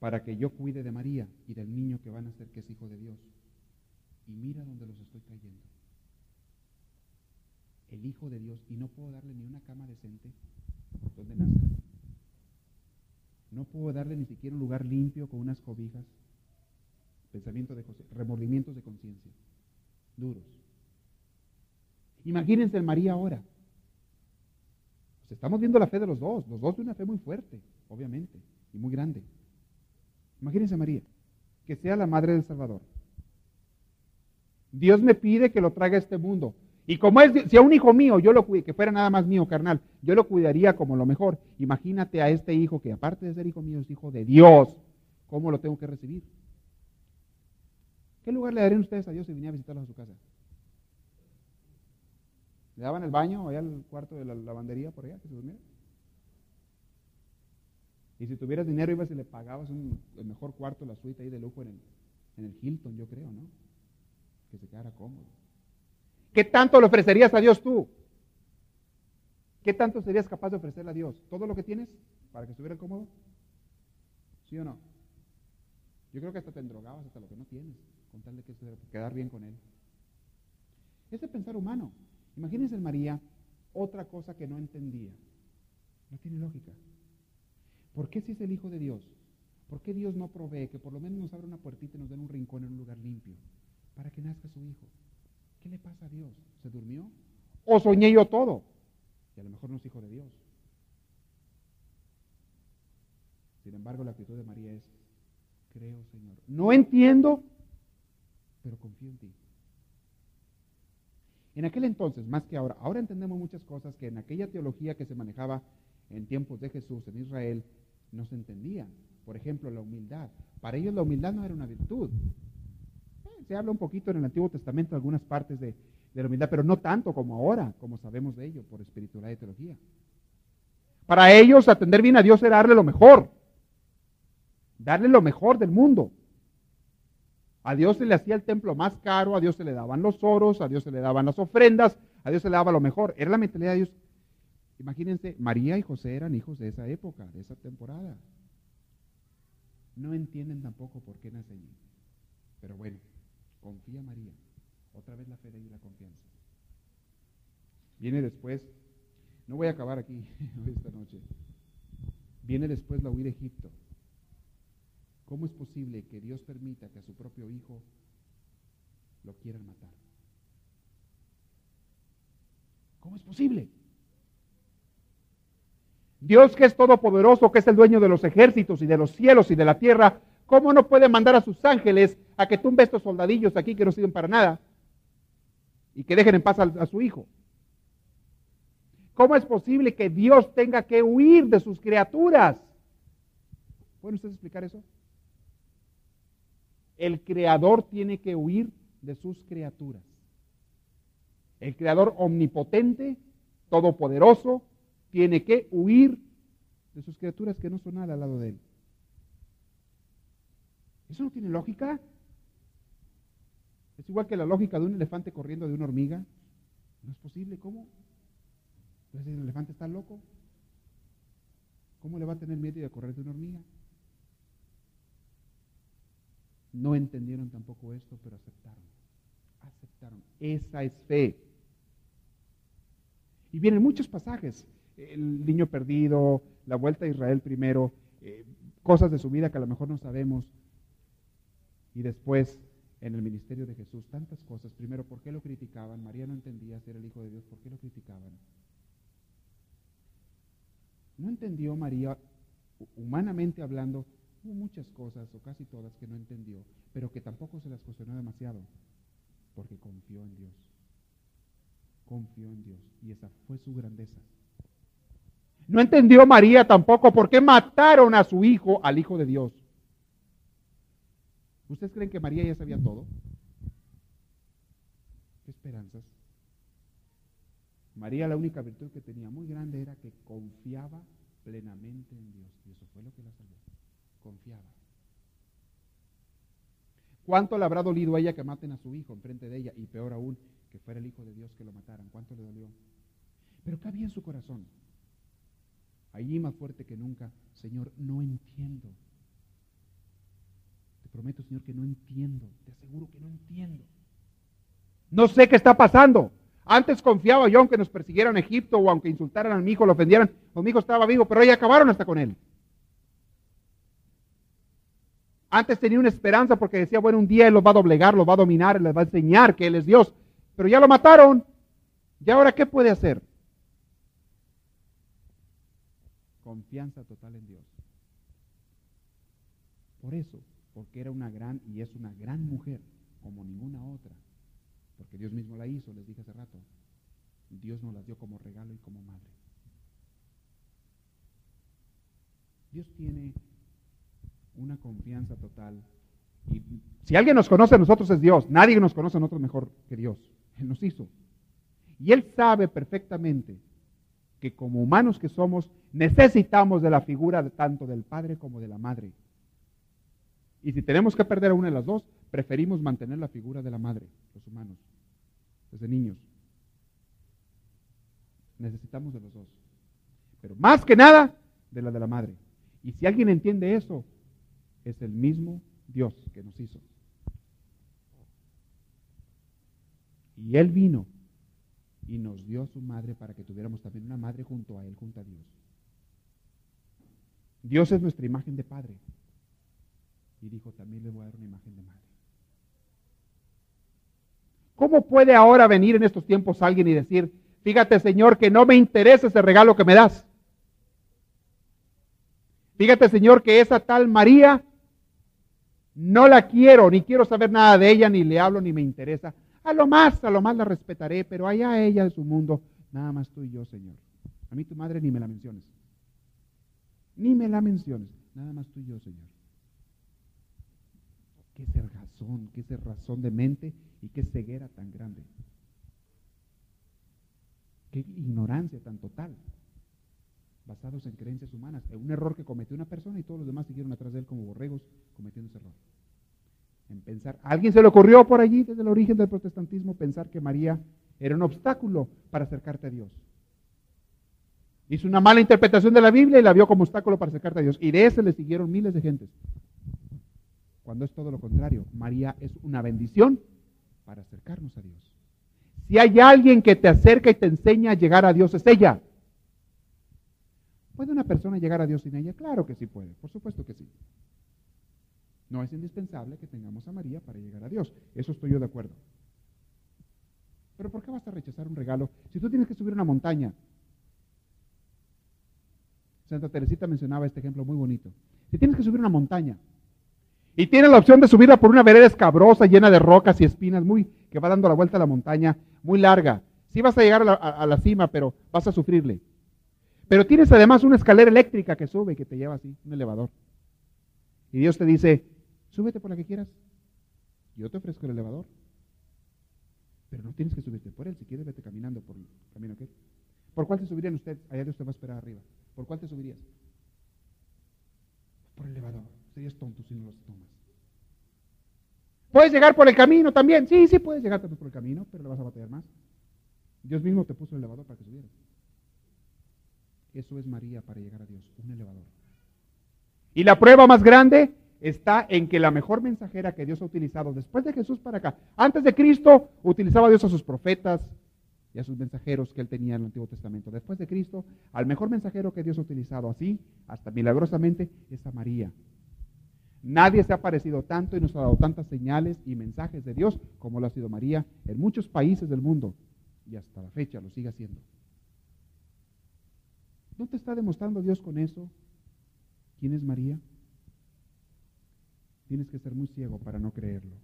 Speaker 2: para que yo cuide de María y del niño que van a ser que es hijo de Dios. Y mira dónde los estoy trayendo. El hijo de Dios y no puedo darle ni una cama decente donde nazca. No puedo darle ni siquiera un lugar limpio con unas cobijas. Pensamiento de José, remordimientos de conciencia duros. Imagínense el María ahora. Pues estamos viendo la fe de los dos, los dos de una fe muy fuerte, obviamente, y muy grande. Imagínense María, que sea la madre del Salvador. Dios me pide que lo traiga a este mundo. Y como es, si a un hijo mío yo lo cuide, que fuera nada más mío, carnal, yo lo cuidaría como lo mejor. Imagínate a este hijo que aparte de ser hijo mío es hijo de Dios. ¿Cómo lo tengo que recibir? ¿Qué lugar le darían ustedes a Dios si venía a visitarlos a su casa? ¿Le daban el baño allá al cuarto de la lavandería por allá que se durmiera? Y si tuvieras dinero ibas y le pagabas un, el mejor cuarto, la suite ahí de lujo en el, en el Hilton, yo creo, ¿no? Que se quedara cómodo. ¿Qué tanto le ofrecerías a Dios tú? ¿Qué tanto serías capaz de ofrecerle a Dios? ¿Todo lo que tienes para que estuviera cómodo? ¿Sí o no? Yo creo que hasta te endrogabas hasta lo que no tienes, con tal de que quedar bien con él. Ese pensar humano. Imagínense en María otra cosa que no entendía. No tiene lógica. ¿Por qué si es el Hijo de Dios? ¿Por qué Dios no provee que por lo menos nos abra una puertita y nos den un rincón en un lugar limpio para que nazca su Hijo? ¿Qué le pasa a Dios? ¿Se durmió? ¿O soñé yo todo? Y a lo mejor no es Hijo de Dios. Sin embargo, la actitud de María es, creo, Señor. No entiendo, pero confío en ti. En aquel entonces, más que ahora, ahora entendemos muchas cosas que en aquella teología que se manejaba en tiempos de Jesús en Israel no se entendía. Por ejemplo, la humildad. Para ellos la humildad no era una virtud. Se habla un poquito en el Antiguo Testamento algunas partes de, de la humildad, pero no tanto como ahora, como sabemos de ello por espiritualidad y teología. Para ellos atender bien a Dios era darle lo mejor darle lo mejor del mundo. A Dios se le hacía el templo más caro, a Dios se le daban los oros, a Dios se le daban las ofrendas, a Dios se le daba lo mejor. Era la mentalidad de Dios. Imagínense, María y José eran hijos de esa época, de esa temporada. No entienden tampoco por qué nacen. Pero bueno, confía María. Otra vez la fe y la confianza. Viene después, no voy a acabar aquí [LAUGHS] esta noche. Viene después la huida a Egipto. ¿Cómo es posible que Dios permita que a su propio hijo lo quieran matar? ¿Cómo es posible? Dios que es todopoderoso, que es el dueño de los ejércitos y de los cielos y de la tierra, ¿cómo no puede mandar a sus ángeles a que tumbe estos soldadillos aquí que no sirven para nada y que dejen en paz a, a su hijo? ¿Cómo es posible que Dios tenga que huir de sus criaturas? ¿Pueden ustedes explicar eso? El creador tiene que huir de sus criaturas. El creador omnipotente, todopoderoso, tiene que huir de sus criaturas que no son nada al lado de él. ¿Eso no tiene lógica? Es igual que la lógica de un elefante corriendo de una hormiga. No es posible, ¿cómo? Entonces el elefante está loco. ¿Cómo le va a tener miedo de correr de una hormiga? No entendieron tampoco esto, pero aceptaron. Aceptaron. Esa es fe. Y vienen muchos pasajes. El niño perdido, la vuelta a Israel primero, eh, cosas de su vida que a lo mejor no sabemos. Y después, en el ministerio de Jesús, tantas cosas. Primero, ¿por qué lo criticaban? María no entendía ser el Hijo de Dios. ¿Por qué lo criticaban? No entendió María, humanamente hablando, Hubo muchas cosas, o casi todas, que no entendió, pero que tampoco se las cuestionó demasiado, porque confió en Dios. Confió en Dios, y esa fue su grandeza. No entendió María tampoco por qué mataron a su hijo, al hijo de Dios. ¿Ustedes creen que María ya sabía todo? ¿Qué esperanzas? María la única virtud que tenía muy grande era que confiaba plenamente en Dios. Y eso fue lo que la salvó confiaba. ¿Cuánto le habrá dolido a ella que maten a su hijo enfrente de ella? Y peor aún, que fuera el hijo de Dios que lo mataran. ¿Cuánto le dolió? Pero ¿qué había en su corazón? Allí más fuerte que nunca, Señor, no entiendo. Prometo, Señor, que no entiendo. Te aseguro que no entiendo. No sé qué está pasando. Antes confiaba yo aunque nos persiguieran en Egipto o aunque insultaran a mi hijo, lo ofendieran. mi hijo estaba vivo, pero ahí acabaron hasta con él. Antes tenía una esperanza porque decía, bueno, un día Él los va a doblegar, los va a dominar, les va a enseñar que Él es Dios. Pero ya lo mataron. ¿Y ahora qué puede hacer? Confianza total en Dios. Por eso, porque era una gran y es una gran mujer, como ninguna otra. Porque Dios mismo la hizo, les dije hace rato. Dios nos la dio como regalo y como madre. Dios tiene una confianza total. Y si alguien nos conoce a nosotros es Dios. Nadie nos conoce a nosotros mejor que Dios. Él nos hizo. Y Él sabe perfectamente que como humanos que somos, necesitamos de la figura de, tanto del Padre como de la Madre. Y si tenemos que perder a una de las dos, preferimos mantener la figura de la Madre, los humanos, desde niños. Necesitamos de los dos. Pero más que nada, de la de la Madre. Y si alguien entiende eso, es el mismo Dios que nos hizo. Y Él vino y nos dio su madre para que tuviéramos también una madre junto a Él, junto a Dios. Dios es nuestra imagen de Padre. Y dijo, también le voy a dar una imagen de madre. ¿Cómo puede ahora venir en estos tiempos alguien y decir, fíjate Señor, que no me interesa ese regalo que me das? Fíjate Señor, que esa tal María no la quiero, ni quiero saber nada de ella, ni le hablo, ni me interesa. A lo más, a lo más la respetaré, pero allá ella de su mundo, nada más tú y yo, Señor. A mí tu madre ni me la menciones. Ni me la menciones. Nada más tú y yo, Señor. Qué razón, de mente y qué ceguera tan grande. Qué ignorancia tan total. Basados en creencias humanas. Un error que cometió una persona y todos los demás siguieron atrás de él como borregos cometiendo ese error. En pensar, ¿a alguien se le ocurrió por allí desde el origen del protestantismo pensar que María era un obstáculo para acercarte a Dios. Hizo una mala interpretación de la Biblia y la vio como obstáculo para acercarte a Dios. Y de ese le siguieron miles de gentes. Cuando es todo lo contrario, María es una bendición para acercarnos a Dios. Si hay alguien que te acerca y te enseña a llegar a Dios, es ella. ¿Puede una persona llegar a Dios sin ella? Claro que sí puede, por supuesto que sí. No es indispensable que tengamos a María para llegar a Dios. Eso estoy yo de acuerdo. Pero ¿por qué vas a rechazar un regalo si tú tienes que subir una montaña? Santa Teresita mencionaba este ejemplo muy bonito. Si tienes que subir una montaña y tienes la opción de subirla por una vereda escabrosa llena de rocas y espinas, muy que va dando la vuelta a la montaña, muy larga. Sí vas a llegar a la, cima, pero vas a sufrirle. Pero tienes además una escalera eléctrica que sube y que te lleva así, un elevador. Y Dios te dice, súbete por la que quieras. Yo te ofrezco el elevador. Pero no tienes que subirte por él. Si quieres, vete caminando por el camino que ¿Por cuál te subirían usted? Allá Dios te va a esperar arriba. ¿Por cuál te subirías? Por el elevador. Serías tonto si no los tomas. ¿Puedes llegar por el camino también? Sí, sí puedes llegar por el camino, pero le vas a batallar más. Dios mismo te puso el elevador para que subieras. Eso es María para llegar a Dios, un elevador. Y la prueba más grande está en que la mejor mensajera que Dios ha utilizado después de Jesús para acá, antes de Cristo, utilizaba Dios a sus profetas y a sus mensajeros que él tenía en el Antiguo Testamento. Después de Cristo, al mejor mensajero que Dios ha utilizado así, hasta milagrosamente, es a María. Nadie se ha parecido tanto y nos ha dado tantas señales y mensajes de Dios como lo ha sido María en muchos países del mundo y hasta la fecha lo sigue haciendo. ¿No te está demostrando Dios con eso quién es María? Tienes que ser muy ciego para no creerlo.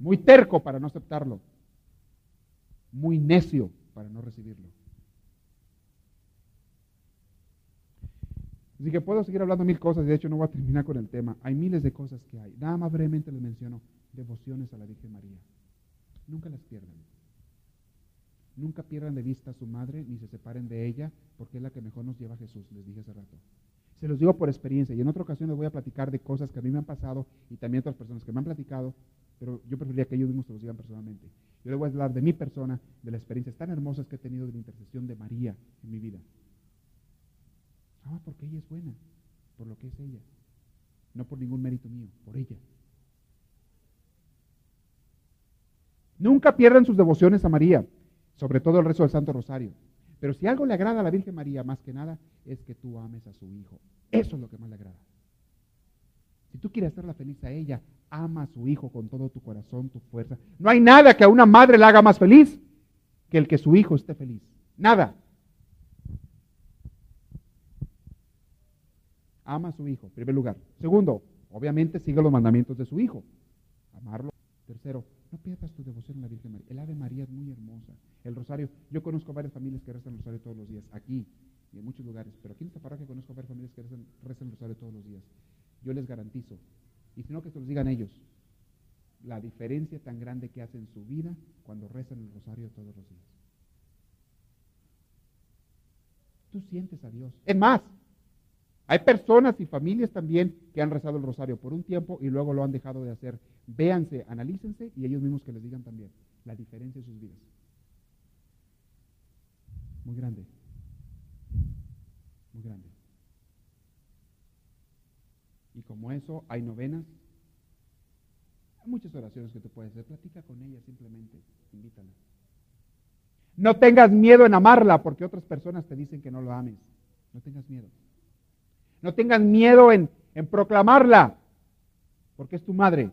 Speaker 2: Muy terco para no aceptarlo. Muy necio para no recibirlo. Así que puedo seguir hablando mil cosas, de hecho no voy a terminar con el tema. Hay miles de cosas que hay. Nada más brevemente les menciono devociones a la Virgen María. Nunca las pierdan. Nunca pierdan de vista a su madre ni se separen de ella, porque es la que mejor nos lleva a Jesús, les dije hace rato. Se los digo por experiencia y en otra ocasión les voy a platicar de cosas que a mí me han pasado y también otras personas que me han platicado, pero yo preferiría que ellos mismos se los digan personalmente. Yo les voy a hablar de mi persona, de las experiencias tan hermosas que he tenido de la intercesión de María en mi vida. Ah, porque ella es buena, por lo que es ella. No por ningún mérito mío, por ella. Nunca pierdan sus devociones a María, sobre todo el resto del Santo Rosario. Pero si algo le agrada a la Virgen María más que nada, es que tú ames a su Hijo. Eso es lo que más le agrada. Si tú quieres hacerla feliz a ella, ama a su Hijo con todo tu corazón, tu fuerza. No hay nada que a una madre la haga más feliz que el que su hijo esté feliz. Nada. Ama a su Hijo, en primer lugar. Segundo, obviamente sigue los mandamientos de su Hijo. Amarlo. Tercero, no pierdas tu devoción a la Virgen María. El Ave María es muy hermosa. El rosario, yo conozco varias familias que rezan el rosario todos los días, aquí y en muchos lugares, pero aquí en esta parroquia conozco varias familias que rezan, el rosario todos los días. Yo les garantizo, y si no que se los digan ellos, la diferencia tan grande que hacen en su vida cuando rezan el rosario todos los días. Tú sientes a Dios. Es más, hay personas y familias también que han rezado el rosario por un tiempo y luego lo han dejado de hacer. Véanse, analícense y ellos mismos que les digan también la diferencia en sus vidas. Muy grande. Muy grande. Y como eso, hay novenas. Hay muchas oraciones que tú puedes hacer. Platica con ella simplemente. Invítala. No tengas miedo en amarla porque otras personas te dicen que no lo ames. No tengas miedo. No tengas miedo en, en proclamarla porque es tu madre.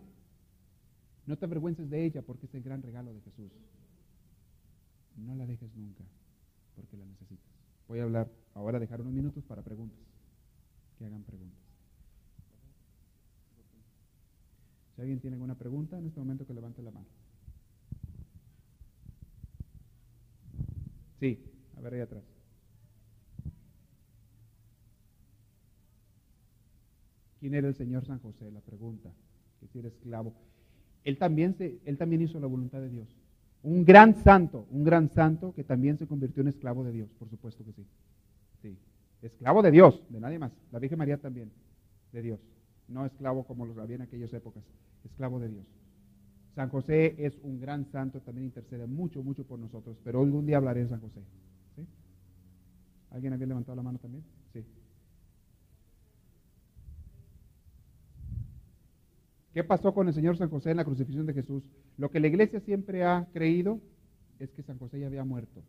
Speaker 2: No te avergüences de ella porque es el gran regalo de Jesús. No la dejes nunca porque la necesitas. Voy a hablar ahora, dejar unos minutos para preguntas. Que hagan preguntas. Si alguien tiene alguna pregunta, en este momento que levante la mano. Sí, a ver ahí atrás. ¿Quién era el Señor San José? La pregunta, que si era esclavo. Él también, se, él también hizo la voluntad de Dios. Un gran santo, un gran santo que también se convirtió en esclavo de Dios, por supuesto que sí. Sí, esclavo de Dios, de nadie más. La Virgen María también, de Dios. No esclavo como los había en aquellas épocas, esclavo de Dios. San José es un gran santo, también intercede mucho, mucho por nosotros, pero algún día hablaré de San José. ¿Alguien había levantado la mano también? Sí. ¿Qué pasó con el Señor San José en la crucifixión de Jesús? Lo que la iglesia siempre ha creído es que San José ya había muerto.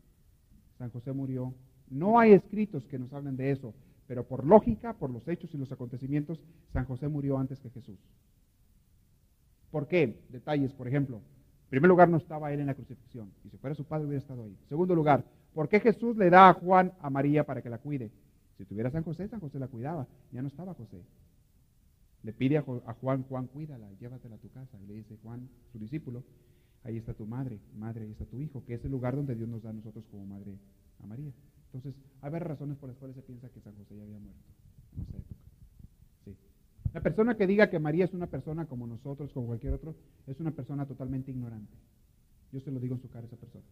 Speaker 2: San José murió. No hay escritos que nos hablen de eso, pero por lógica, por los hechos y los acontecimientos, San José murió antes que Jesús. ¿Por qué? Detalles, por ejemplo. En primer lugar, no estaba él en la crucifixión. Y si fuera su padre, hubiera estado ahí. En segundo lugar, ¿por qué Jesús le da a Juan a María para que la cuide? Si tuviera San José, San José la cuidaba. Ya no estaba José. Le pide a Juan, Juan, cuídala, llévatela a tu casa. Y le dice Juan, su discípulo, ahí está tu madre, madre, ahí está tu hijo, que es el lugar donde Dios nos da a nosotros como madre a María. Entonces, varias razones por las cuales se piensa que San José ya había muerto en esa época. Sí. La persona que diga que María es una persona como nosotros, como cualquier otro, es una persona totalmente ignorante. Yo se lo digo en su cara a esa persona.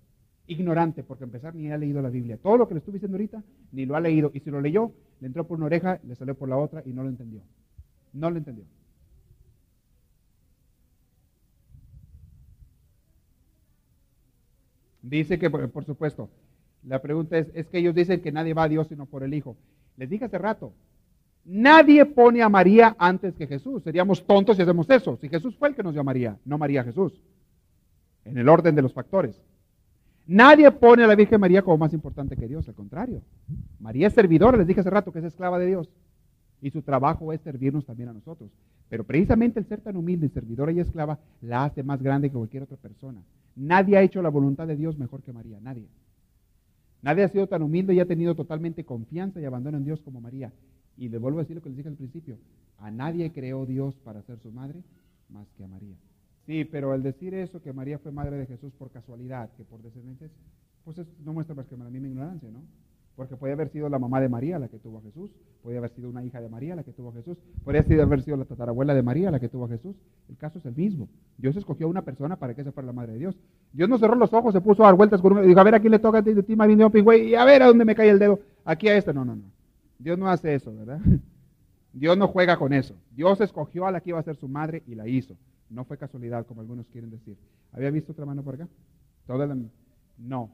Speaker 2: Ignorante, porque empezar ni ha leído la Biblia. Todo lo que le estuve diciendo ahorita, ni lo ha leído. Y si lo leyó, le entró por una oreja, le salió por la otra y no lo entendió. No lo entendió. Dice que, por supuesto, la pregunta es, es que ellos dicen que nadie va a Dios sino por el Hijo. Les dije hace rato, nadie pone a María antes que Jesús. Seríamos tontos si hacemos eso. Si Jesús fue el que nos dio a María, no María Jesús. En el orden de los factores. Nadie pone a la Virgen María como más importante que Dios, al contrario. María es servidora, les dije hace rato que es esclava de Dios y su trabajo es servirnos también a nosotros. Pero precisamente el ser tan humilde, servidora y esclava, la hace más grande que cualquier otra persona. Nadie ha hecho la voluntad de Dios mejor que María, nadie. Nadie ha sido tan humilde y ha tenido totalmente confianza y abandono en Dios como María. Y le vuelvo a decir lo que les dije al principio, a nadie creó Dios para ser su madre más que a María. Sí, pero el decir eso, que María fue madre de Jesús por casualidad, que por descendencia, pues no muestra más que a mí mi ignorancia, ¿no? Porque puede haber sido la mamá de María la que tuvo a Jesús, puede haber sido una hija de María la que tuvo a Jesús, podría haber sido la tatarabuela de María la que tuvo a Jesús. El caso es el mismo. Dios escogió a una persona para que esa fuera la madre de Dios. Dios no cerró los ojos, se puso a dar vueltas con uno dijo, a ver a le toca de ti, Marín de y a ver a dónde me cae el dedo. Aquí a este. No, no, no. Dios no hace eso, ¿verdad? [LAUGHS] Dios no juega con eso. Dios escogió a la que iba a ser su madre y la hizo. No fue casualidad, como algunos quieren decir. ¿Había visto otra mano por acá? No,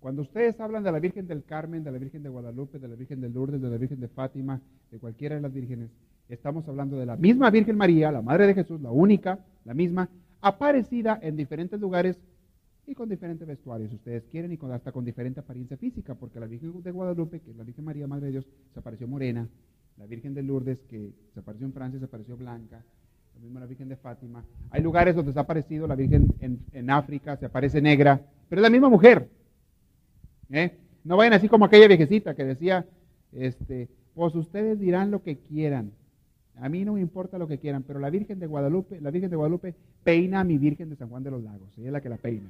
Speaker 2: cuando ustedes hablan de la Virgen del Carmen, de la Virgen de Guadalupe, de la Virgen de Lourdes, de la Virgen de Fátima, de cualquiera de las vírgenes, estamos hablando de la misma Virgen María, la Madre de Jesús, la única, la misma, aparecida en diferentes lugares y con diferentes vestuarios, si ustedes quieren, y con, hasta con diferente apariencia física, porque la Virgen de Guadalupe, que es la Virgen María, Madre de Dios, se apareció morena, la Virgen de Lourdes, que se apareció en Francia, se apareció blanca, la misma la Virgen de Fátima. Hay lugares donde se ha aparecido la Virgen en, en África, se aparece negra, pero es la misma mujer, ¿Eh? No vayan así como aquella viejecita que decía, este, pues ustedes dirán lo que quieran. A mí no me importa lo que quieran, pero la Virgen de Guadalupe, la Virgen de Guadalupe peina a mi Virgen de San Juan de los Lagos. Ella es la que la peina.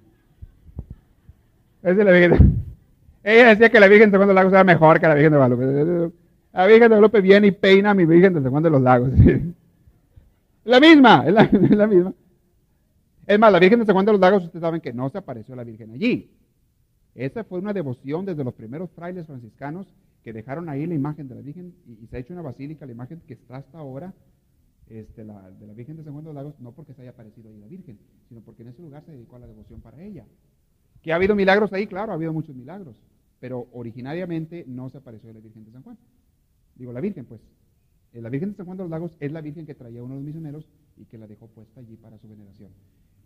Speaker 2: La Virgen. [LAUGHS] Ella decía que la Virgen de San Juan de los Lagos era mejor que la Virgen de Guadalupe. La Virgen de Guadalupe viene y peina a mi Virgen de San Juan de los Lagos. [LAUGHS] La misma, es la, [LAUGHS] es la misma. Es más, la Virgen de San Juan de los Lagos, ustedes saben que no se apareció la Virgen allí. Esa fue una devoción desde los primeros frailes franciscanos que dejaron ahí la imagen de la Virgen y, se ha hecho una basílica, la imagen que está hasta ahora este, la, de la Virgen de San Juan de los Lagos, no porque se haya aparecido ahí la Virgen, sino porque en ese lugar se dedicó a la devoción para ella. Que ha habido milagros ahí, claro, ha habido muchos milagros, pero originariamente no se apareció la Virgen de San Juan. Digo, la Virgen, pues. Eh, La Virgen de San Juan de los Lagos es la Virgen que traía uno de los misioneros y que la dejó puesta allí para su veneración.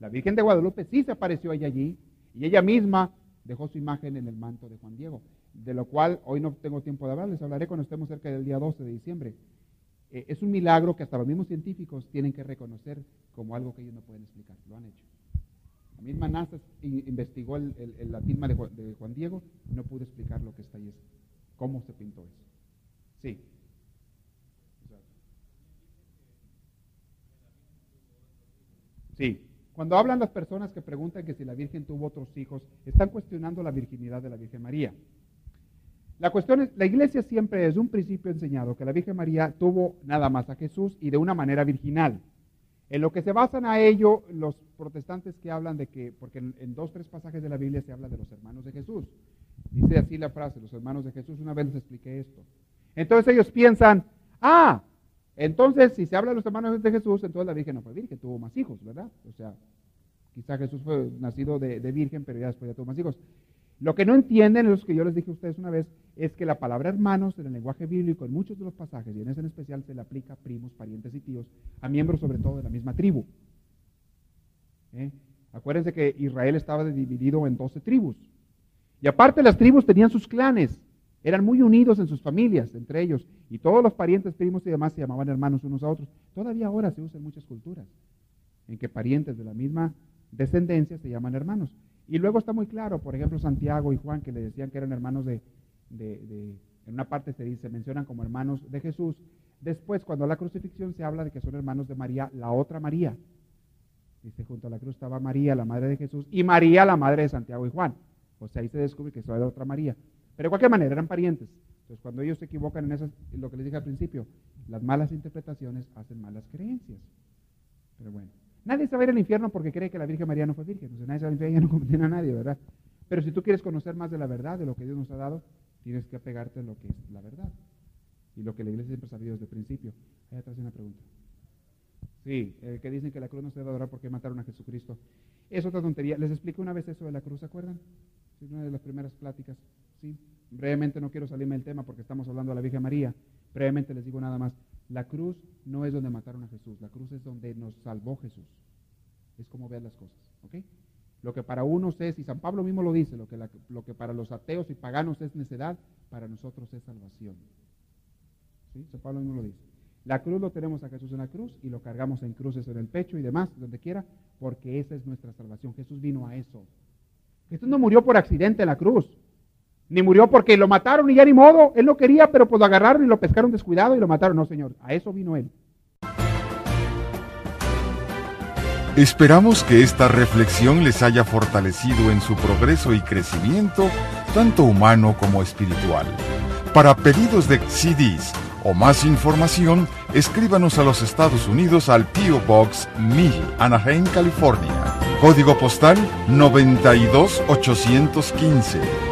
Speaker 2: La Virgen de Guadalupe sí se apareció ella allí y ella misma dejó su imagen en el manto de Juan Diego, de lo cual hoy no tengo tiempo de hablar, les hablaré cuando estemos cerca del día 12 de diciembre. Eh, es un milagro que hasta los mismos científicos tienen que reconocer como algo que ellos no pueden explicar, lo han hecho. La misma NASA in- investigó el, el- la de, Juan- de Juan Diego no pudo explicar lo que está ahí, cómo se pintó eso. Sí. Sí. Cuando hablan las personas que preguntan que si la Virgen tuvo otros hijos, están cuestionando la virginidad de la Virgen María. La cuestión es, la iglesia siempre desde un principio enseñado que la Virgen María tuvo nada más a Jesús y de una manera virginal. En lo que se basan a ello los protestantes que hablan de que, porque en, en dos, tres pasajes de la Biblia se habla de los hermanos de Jesús. Dice así la frase, los hermanos de Jesús, una vez les expliqué esto. Entonces ellos piensan, ah, entonces si se habla de los hermanos de Jesús, entonces la Virgen no fue virgen, tuvo más hijos, ¿verdad? O sea, quizá Jesús fue nacido de, virgen, pero ya después ya tuvo más hijos. Lo que no entienden, es lo que yo les dije a ustedes una vez, es que la palabra hermanos en el lenguaje bíblico, en muchos de los pasajes, y en ese en especial, se le aplica a primos, parientes y tíos, a miembros sobre todo de la misma tribu. ¿Eh? Acuérdense que Israel estaba dividido en 12 tribus. Y aparte las tribus tenían sus clanes, eran muy unidos en sus familias, entre ellos, y todos los parientes, primos y demás se llamaban hermanos unos a otros. Todavía ahora se usa en muchas culturas, en que parientes de la misma descendencia se llaman hermanos. Y luego está muy claro, por ejemplo, Santiago y Juan, que le decían que eran hermanos de, de, de- en una parte se dice, mencionan como hermanos de Jesús. Después, cuando la crucifixión se habla de que son hermanos de María, la otra María. Dice, junto a la cruz estaba María, la madre de Jesús, y María, la madre de Santiago y Juan. O sea, ahí se descubre que eso era otra María. Pero de cualquier manera, eran parientes. Entonces, cuando ellos se equivocan en esas, lo que les dije al principio, las malas interpretaciones hacen malas creencias. Pero bueno, nadie se va a ir al infierno porque cree que la Virgen María no fue virgen. Entonces, nadie se va al infierno [LAUGHS] y no condena a nadie, ¿verdad? Pero si tú quieres conocer más de la verdad, de lo que Dios nos ha dado, tienes que apegarte a lo que es la verdad. Y lo que la iglesia siempre ha sabido desde el principio. Ahí atrás hay una pregunta. Sí, eh, que dicen que la cruz no se debe adorar porque mataron a Jesucristo. Es otra tontería. Les expliqué una vez eso de la cruz, ¿se acuerdan? Es una de las primeras pláticas. Sí. Brevemente no quiero salirme del tema porque estamos hablando de la Virgen María. Brevemente les digo nada más. La cruz no es donde mataron a Jesús. La cruz es donde nos salvó Jesús. Es como ver las cosas. ¿Ok? Lo que para unos es, y San Pablo mismo lo dice, lo que, para los ateos y paganos es necedad, para nosotros es salvación. San Pablo mismo lo dice. La cruz lo tenemos a Jesús en la cruz y lo cargamos en cruces en el pecho y demás, donde quiera, porque esa es nuestra salvación. Jesús vino a eso. Jesús no murió por accidente en la cruz, ni murió porque lo mataron y ya ni modo. Él no quería, pero pues lo agarraron y lo pescaron descuidado y lo mataron. No, Señor, a eso vino Él.
Speaker 1: Esperamos que esta reflexión les haya fortalecido en su progreso y crecimiento, tanto humano como espiritual. Para pedidos de CDs o más información, escríbanos a los Estados Unidos al P.O. Box 1000, Anaheim, California. Código postal 92815.